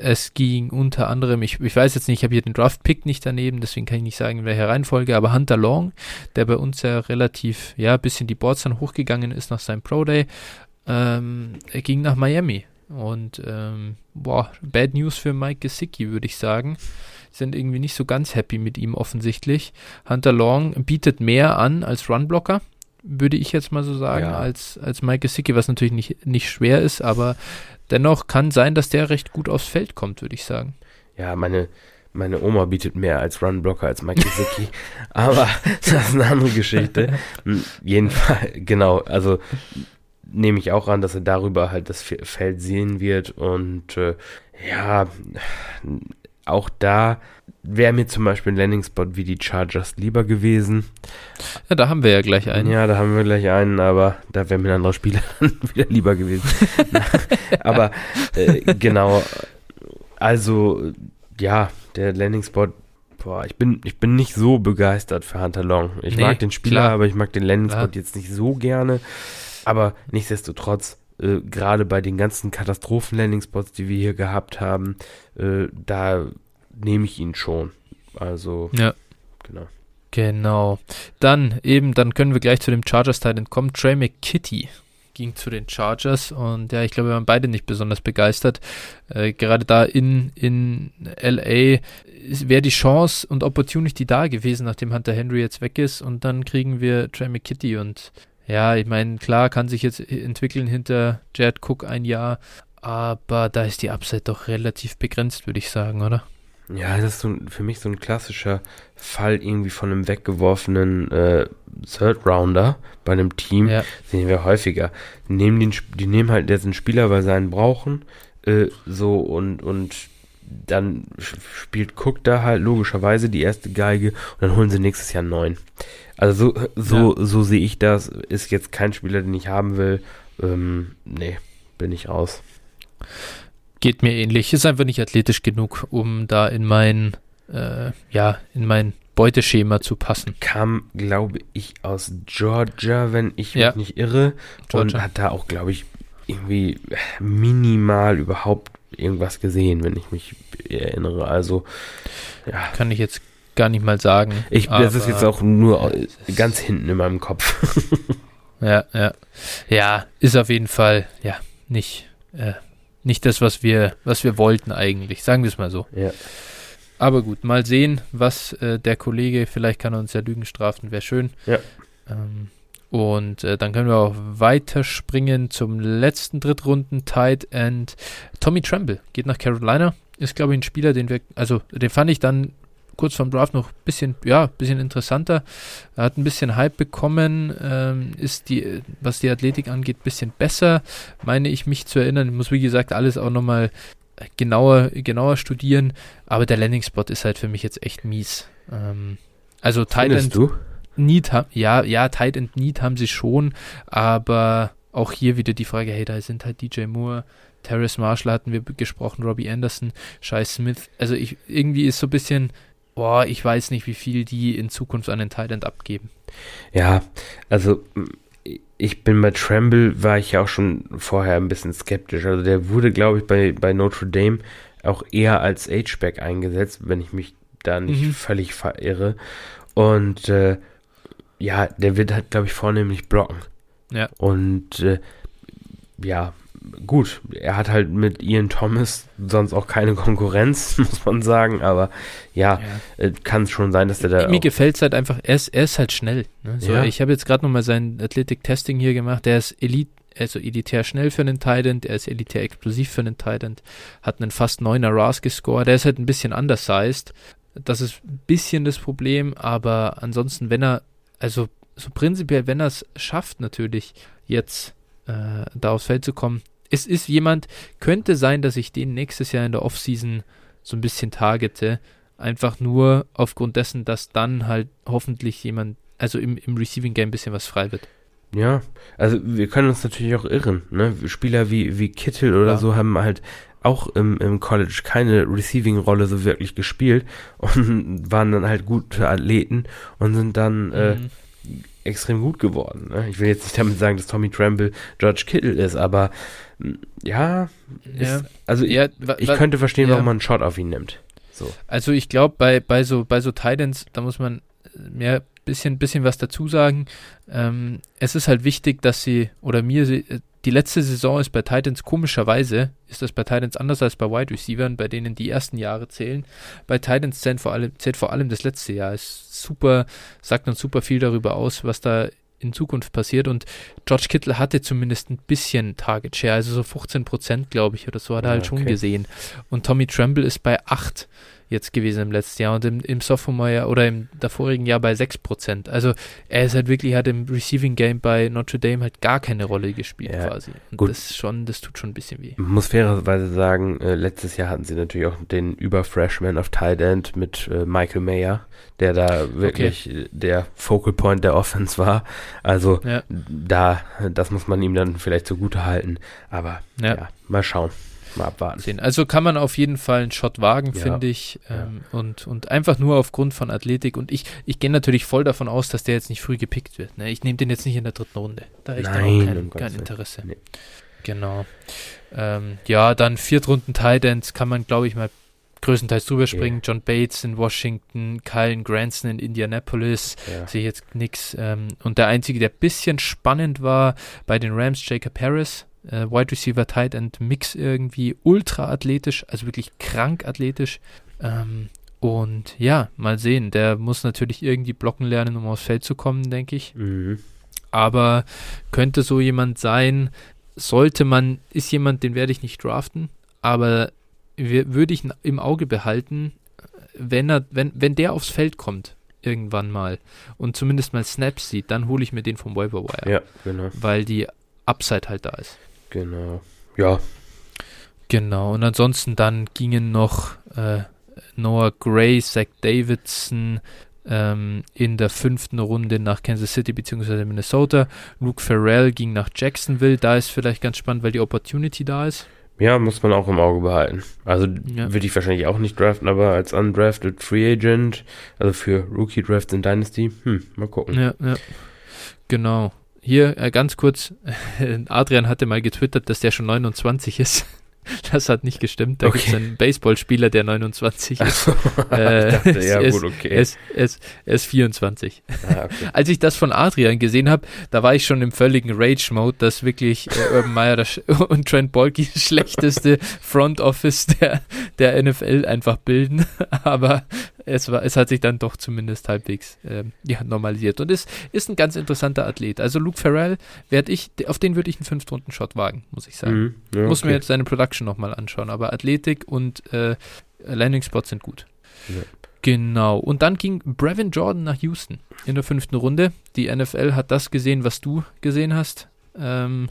es ging unter anderem, ich, ich weiß jetzt nicht, ich habe hier den Draft-Pick nicht daneben, deswegen kann ich nicht sagen, in welcher Reihenfolge, aber Hunter Long, der bei uns ja relativ, ja, ein bisschen die Boards dann hochgegangen ist nach seinem Pro Day, ähm, er ging nach Miami. Und, ähm, boah, Bad News für Mike Gesicki, würde ich sagen. Sind irgendwie nicht so ganz happy mit ihm offensichtlich. Hunter Long bietet mehr an als Runblocker würde ich jetzt mal so sagen, ja. als, als Mike Gesicki, was natürlich nicht, nicht schwer ist, aber dennoch kann sein, dass der recht gut aufs Feld kommt, würde ich sagen. Ja, meine, meine Oma bietet mehr als Runblocker als Mike Gesicki, aber das ist eine andere Geschichte. Hm, jedenfalls, genau, also nehme ich auch an, dass er darüber halt das Feld sehen wird und äh, ja, auch da wäre mir zum Beispiel ein Landing-Spot wie die Chargers lieber gewesen. Ja, da haben wir ja gleich einen. Ja, da haben wir gleich einen, aber da wäre mir ein anderer Spieler wieder lieber gewesen. aber äh, genau, also ja, der Landing-Spot Boah, ich bin, ich bin nicht so begeistert für Hunter Long. Ich nee, mag den Spieler, klar. aber ich mag den Landing-Spot jetzt nicht so gerne. Aber nichtsdestotrotz, äh, gerade bei den ganzen Katastrophen-Landing-Spots, die wir hier gehabt haben, äh, da nehme ich ihn schon. Also, ja. genau. Genau. Dann eben, dann können wir gleich zu dem Chargers-Teil entkommen. Trey McKitty ging zu den Chargers und ja, ich glaube, wir waren beide nicht besonders begeistert. Äh, gerade da in, in LA wäre die Chance und Opportunity da gewesen, nachdem Hunter Henry jetzt weg ist und dann kriegen wir Trey McKitty und ja, ich meine, klar, kann sich jetzt entwickeln hinter Jared Cook ein Jahr, aber da ist die Upside doch relativ begrenzt, würde ich sagen, oder? Ja, das ist so, für mich so ein klassischer Fall irgendwie von einem weggeworfenen äh, Third Rounder bei einem Team. Ja. Sehen wir häufiger. Die nehmen, den, die nehmen halt jetzt einen Spieler, weil sie einen brauchen. Äh, so und, und dann spielt Cook da halt logischerweise die erste Geige und dann holen sie nächstes Jahr neuen. Also so, so, ja. so sehe ich das. Ist jetzt kein Spieler, den ich haben will. Ähm, nee, bin ich raus. Geht mir ähnlich. Ist einfach nicht athletisch genug, um da in mein, äh, ja, in mein Beuteschema zu passen. Kam, glaube ich, aus Georgia, wenn ich ja. mich nicht irre. Georgia. Und hat da auch, glaube ich, irgendwie minimal überhaupt irgendwas gesehen, wenn ich mich erinnere. Also, ja. Kann ich jetzt gar nicht mal sagen. Ich, das ist jetzt auch nur ganz hinten in meinem Kopf. ja, ja. Ja, ist auf jeden Fall, ja, nicht, äh, nicht das, was wir, was wir wollten eigentlich. Sagen wir es mal so. Ja. Aber gut, mal sehen, was äh, der Kollege, vielleicht kann er uns ja Lügen strafen, wäre schön. Ja. Ähm, und äh, dann können wir auch weiterspringen zum letzten Drittrunden Tight End. Tommy Tremble geht nach Carolina. Ist, glaube ich, ein Spieler, den wir, also den fand ich dann kurz vom Draft noch ein bisschen, ja, bisschen interessanter. Er hat ein bisschen Hype bekommen, ähm, ist die, was die Athletik angeht, ein bisschen besser, meine ich mich zu erinnern. Ich muss, wie gesagt, alles auch nochmal genauer, genauer studieren, aber der Landing-Spot ist halt für mich jetzt echt mies. Ähm, also Tight End du? Need, ja, ja, Tight End Need haben sie schon, aber auch hier wieder die Frage, hey, da sind halt DJ Moore, Terrace Marshall hatten wir gesprochen, Robbie Anderson, Shai Smith. Also ich, irgendwie ist so ein bisschen, boah, ich weiß nicht, wie viel die in Zukunft an den Thailand abgeben. Ja, also ich bin bei Tremble, war ich ja auch schon vorher ein bisschen skeptisch. Also der wurde, glaube ich, bei, bei Notre Dame auch eher als H-Back eingesetzt, wenn ich mich da nicht mhm. völlig verirre. Und äh, ja, der wird halt, glaube ich, vornehmlich blocken. Ja. Und äh, ja, gut, er hat halt mit Ian Thomas sonst auch keine Konkurrenz, muss man sagen, aber ja, ja. Äh, kann es schon sein, dass der da. Mir gefällt es halt einfach, er ist, er ist halt schnell. Ne? So, ja. Ich habe jetzt gerade nochmal sein Athletic-Testing hier gemacht, der ist Elite, also elitär schnell für einen Titan, er ist elitär explosiv für einen Titan, hat einen fast 9er RAS gescored, der ist halt ein bisschen undersized. Das ist ein bisschen das Problem, aber ansonsten, wenn er, also so prinzipiell, wenn er es schafft, natürlich jetzt äh, da aufs Feld zu kommen, es ist jemand, könnte sein, dass ich den nächstes Jahr in der Offseason so ein bisschen targete. Einfach nur aufgrund dessen, dass dann halt hoffentlich jemand, also im, im Receiving Game ein bisschen was frei wird. Ja, also wir können uns natürlich auch irren. Ne? Spieler wie, wie Kittel oder ja. so haben halt auch im, im College keine Receiving-Rolle so wirklich gespielt und waren dann halt gute Athleten und sind dann äh, mhm. äh, extrem gut geworden. Ne? Ich will jetzt nicht damit sagen, dass Tommy Tremble George Kittle ist, aber ja, ja. Ist, also ja, ich, könnte verstehen, ja. warum man einen Shot auf ihn nimmt. So. Also ich glaube, bei, bei so, bei so Titans, da muss man mehr bisschen, bisschen was dazu sagen. Ähm, es ist halt wichtig, dass sie, oder mir, die letzte Saison ist bei Titans komischerweise, ist das bei Titans anders als bei Wide Receivers, bei denen die ersten Jahre zählen. Bei Titans zählt vor allem, zählt vor allem das letzte Jahr. Ist super, sagt uns super viel darüber aus, was da in Zukunft passiert. Und George Kittle hatte zumindest ein bisschen Target Share, also so 15 Prozent, glaube ich, oder so hat er halt okay. schon gesehen. Und Tommy Tremble ist bei 8 jetzt gewesen im letzten Jahr und im, im Sophomore-Jahr oder im davorigen Jahr bei 6%. Also er ist halt wirklich, hat im Receiving Game bei Notre Dame halt gar keine Rolle gespielt ja, quasi. Und gut. das schon, das tut schon ein bisschen weh. muss fairerweise sagen, äh, letztes Jahr hatten sie natürlich auch den Über-Freshman auf Tight End mit äh, Michael Mayer, der da wirklich okay. der Focal Point der Offense war. Also ja. da, das muss man ihm dann vielleicht zugute halten. Aber ja, ja mal schauen mal abwarten. Sehen. Also kann man auf jeden Fall einen Shot wagen, ja. finde ich. Ähm, ja. und, und einfach nur aufgrund von Athletik. Und ich, ich gehe natürlich voll davon aus, dass der jetzt nicht früh gepickt wird. Ne? Ich nehme den jetzt nicht in der dritten Runde. Da habe ich dann auch kein, kein Interesse. Nee. Genau. Ähm, ja, dann Viertrunden Tight Ends kann man, glaube ich, mal größtenteils drüber springen. Yeah. John Bates in Washington, Kylen Granson in Indianapolis, yeah. sehe ich jetzt nichts. Ähm, und der einzige, der ein bisschen spannend war bei den Rams, Jacob Harris, äh, Wide Receiver Tight End Mix irgendwie ultra athletisch, also wirklich krank athletisch. Ähm, und ja, mal sehen. Der muss natürlich irgendwie blocken lernen, um aufs Feld zu kommen, denke ich. Mhm. Aber könnte so jemand sein, sollte man, ist jemand, den werde ich nicht draften, aber würde ich im Auge behalten, wenn er, wenn, wenn der aufs Feld kommt, irgendwann mal und zumindest mal Snaps sieht, dann hole ich mir den vom Waiver Wire. Ja, genau. Weil die Upside halt da ist. Genau. Ja. Genau. Und ansonsten dann gingen noch äh, Noah Gray, Zach Davidson ähm, in der fünften Runde nach Kansas City bzw. Minnesota. Luke Farrell ging nach Jacksonville. Da ist vielleicht ganz spannend, weil die Opportunity da ist. Ja, muss man auch im Auge behalten. Also ja. würde ich wahrscheinlich auch nicht draften, aber als undrafted Free Agent, also für Rookie Drafts in Dynasty, hm, mal gucken. Ja, ja. Genau. Hier äh, ganz kurz, Adrian hatte mal getwittert, dass der schon 29 ist. Das hat nicht gestimmt. Da okay. gibt es einen Baseballspieler, der 29 ist. äh, dachte, ja, gut, okay. Er ist 24. Ah, okay. Als ich das von Adrian gesehen habe, da war ich schon im völligen Rage-Mode, dass wirklich äh, Urban Meyer und Trent Bolke das schlechteste Front Office der, der NFL einfach bilden. Aber es, war, es hat sich dann doch zumindest halbwegs äh, ja, normalisiert. Und es ist ein ganz interessanter Athlet. Also Luke Farrell, werde ich, auf den würde ich einen Fünf-Runden-Shot wagen, muss ich sagen. Mhm, ja, muss okay. mir jetzt seine Production nochmal anschauen. Aber Athletik und äh, Landing-Spots sind gut. Ja. Genau. Und dann ging Brevin Jordan nach Houston in der fünften Runde. Die NFL hat das gesehen, was du gesehen hast. Ähm,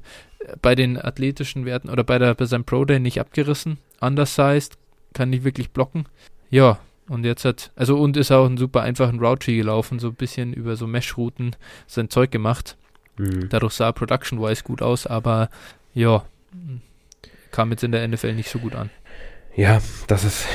bei den athletischen Werten oder bei, der, bei seinem Pro Day nicht abgerissen. Undersized, kann nicht wirklich blocken. Ja, und jetzt hat, also und ist auch ein super einfachen Route gelaufen, so ein bisschen über so Mesh-Routen sein Zeug gemacht. Mhm. Dadurch sah Production-wise gut aus, aber ja, kam jetzt in der NFL nicht so gut an. Ja, das ist,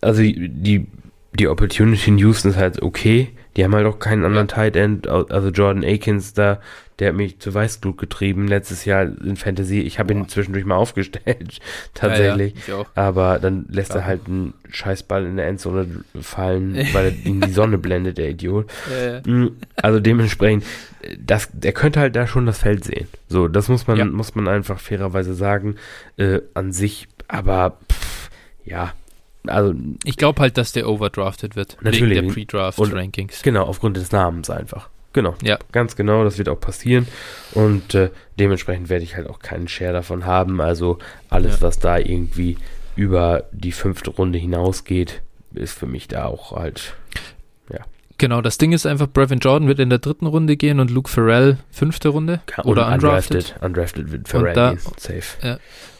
also die, die Opportunity in Houston ist halt okay. Die haben halt auch keinen anderen ja. Tight End, also Jordan Akins da, der hat mich zu Weißglut getrieben letztes Jahr in Fantasy. Ich habe ihn zwischendurch mal aufgestellt, tatsächlich. Ja, ja, Aber dann lässt Klar. er halt einen Scheißball in der Endzone fallen, weil er ihn die Sonne blendet, der Idiot. Mm, also dementsprechend, das, der könnte halt da schon das Feld sehen. So, das muss man, muss man einfach fairerweise sagen. Äh, an sich, aber pff, ja, also ich glaube halt, dass der overdrafted wird. Natürlich. Wegen der Pre-Draft-Rankings. Genau, aufgrund des Namens einfach. Genau. Ja. Ganz genau, das wird auch passieren. Und äh, dementsprechend werde ich halt auch keinen Share davon haben. Also alles, ja. was da irgendwie über die fünfte Runde hinausgeht, ist für mich da auch halt, ja. Genau, das Ding ist einfach, Brevin Jordan wird in der dritten Runde gehen und Luke Farrell fünfte Runde. oder undrafted. Undrafted, undrafted wird Farrell da, gehen, safe. Ja,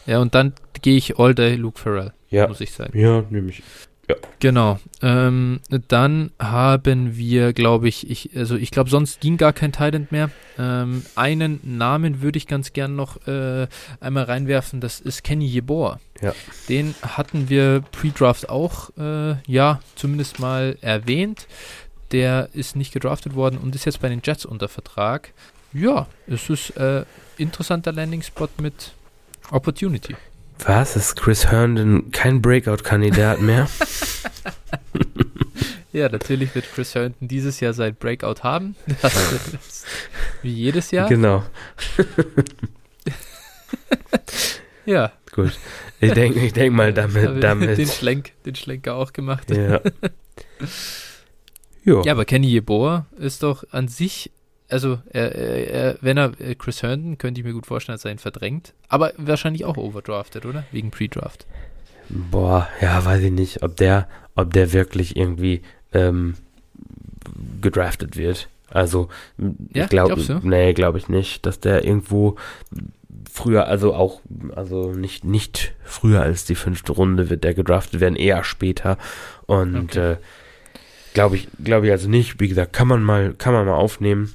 ja und dann gehe ich all day Luke Farrell, ja. muss ich sagen. Ja, nehme ich. Ja. Genau. Ähm, dann haben wir, glaube ich, ich, also ich glaube, sonst ging gar kein Thailand mehr. Ähm, einen Namen würde ich ganz gern noch äh, einmal reinwerfen, das ist Kenny Yebor. Ja. Den hatten wir pre-Draft auch, äh, ja, zumindest mal erwähnt. Der ist nicht gedraftet worden und ist jetzt bei den Jets unter Vertrag. Ja, es ist äh, interessanter Landing-Spot mit Opportunity. Was? Ist Chris Herndon kein Breakout-Kandidat mehr? ja, natürlich wird Chris Herndon dieses Jahr sein Breakout haben. wie jedes Jahr. Genau. ja. Gut. Ich denke ich denk mal damit, damit. Den, Schlenk, den Schlenker auch gemacht. Ja. ja, aber Kenny Yeboah ist doch an sich also er, er, wenn er Chris Herndon, könnte ich mir gut vorstellen, dass er ihn verdrängt. Aber wahrscheinlich auch overdrafted, oder? Wegen Pre-Draft. Boah, ja, weiß ich nicht, ob der, ob der wirklich irgendwie ähm, gedraftet wird. Also, ja, ich glaube, nee, glaube ich nicht, dass der irgendwo früher, also auch, also nicht, nicht früher als die fünfte Runde wird der gedraftet werden, eher später. Und okay. äh, glaube ich, glaube ich also nicht. Wie gesagt, kann man mal, kann man mal aufnehmen,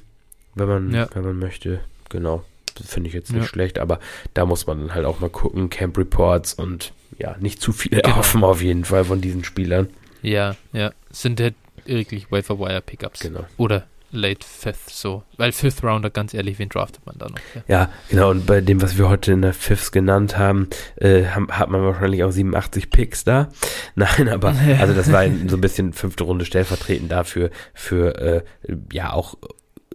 wenn man, ja. wenn man möchte. Genau. Finde ich jetzt nicht ja. schlecht, aber da muss man dann halt auch mal gucken, Camp Reports und ja, nicht zu viel genau. offen auf jeden Fall von diesen Spielern. Ja, ja. Sind halt wirklich Wafer Wire Pickups. Genau. Oder Late Fifth so. Weil Fifth Rounder, ganz ehrlich, wen draftet man da noch? Ja. ja, genau. Und bei dem, was wir heute in der Fifths genannt haben, äh, hat man wahrscheinlich auch 87 Picks da. Nein, aber also das war so ein bisschen fünfte Runde stellvertretend dafür, für äh, ja auch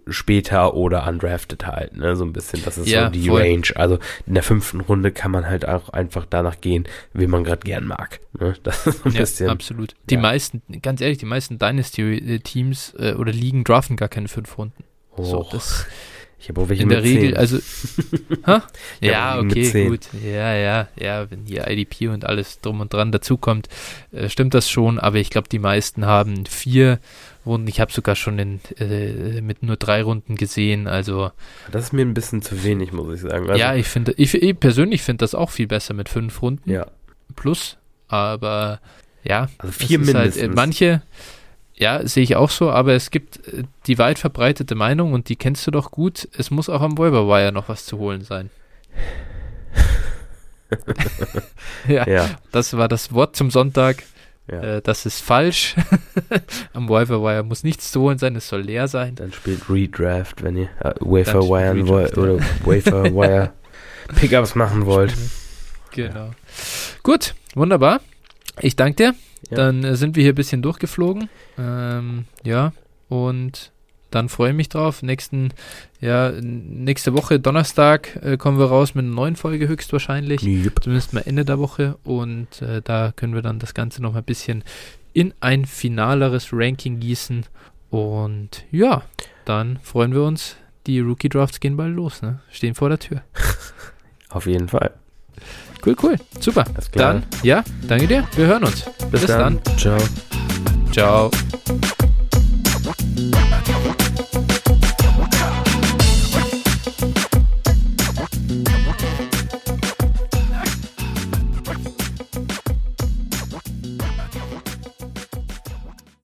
später oder undrafted halt, ne, so ein bisschen. Das ist ja, so die voll. Range. Also in der fünften Runde kann man halt auch einfach danach gehen, wie man gerade gern mag. Ne? Das ist so ein ja, bisschen. Absolut. Die ja. meisten, ganz ehrlich, die meisten Dynasty-Teams äh, oder Ligen draften gar keine fünf Runden. Oh. So, das, ich habe auch welche in der Regel, 10. also ja, okay, gut, ja, ja, ja, wenn hier IDP und alles drum und dran dazukommt, äh, stimmt das schon. Aber ich glaube, die meisten haben vier Runden. Ich habe sogar schon in, äh, mit nur drei Runden gesehen. Also das ist mir ein bisschen zu wenig, muss ich sagen. Also, ja, ich finde, ich, ich persönlich finde das auch viel besser mit fünf Runden. Ja. Plus, aber ja, also vier halt, äh, mindestens. Halt, manche, ja, sehe ich auch so, aber es gibt äh, die weit verbreitete Meinung und die kennst du doch gut. Es muss auch am Wire noch was zu holen sein. ja, ja, das war das Wort zum Sonntag. Ja. Äh, das ist falsch. Am Wire muss nichts zu holen sein, es soll leer sein. Dann spielt Redraft, wenn ihr äh, Waferwire wollt oder Waferwire Pickups machen wollt. Genau. Ja. Gut, wunderbar. Ich danke dir. Ja. Dann äh, sind wir hier ein bisschen durchgeflogen. Ähm, ja, und dann freue ich mich drauf. Nächsten, ja, nächste Woche, Donnerstag, äh, kommen wir raus mit einer neuen Folge höchstwahrscheinlich. Yep. Zumindest mal Ende der Woche. Und äh, da können wir dann das Ganze noch ein bisschen in ein finaleres Ranking gießen. Und ja, dann freuen wir uns. Die Rookie Drafts gehen bald los, ne? Stehen vor der Tür. Auf jeden Fall. Cool, cool. Super. Dann, ja, danke dir. Wir hören uns. Bis, Bis dann. dann. Ciao. Ciao.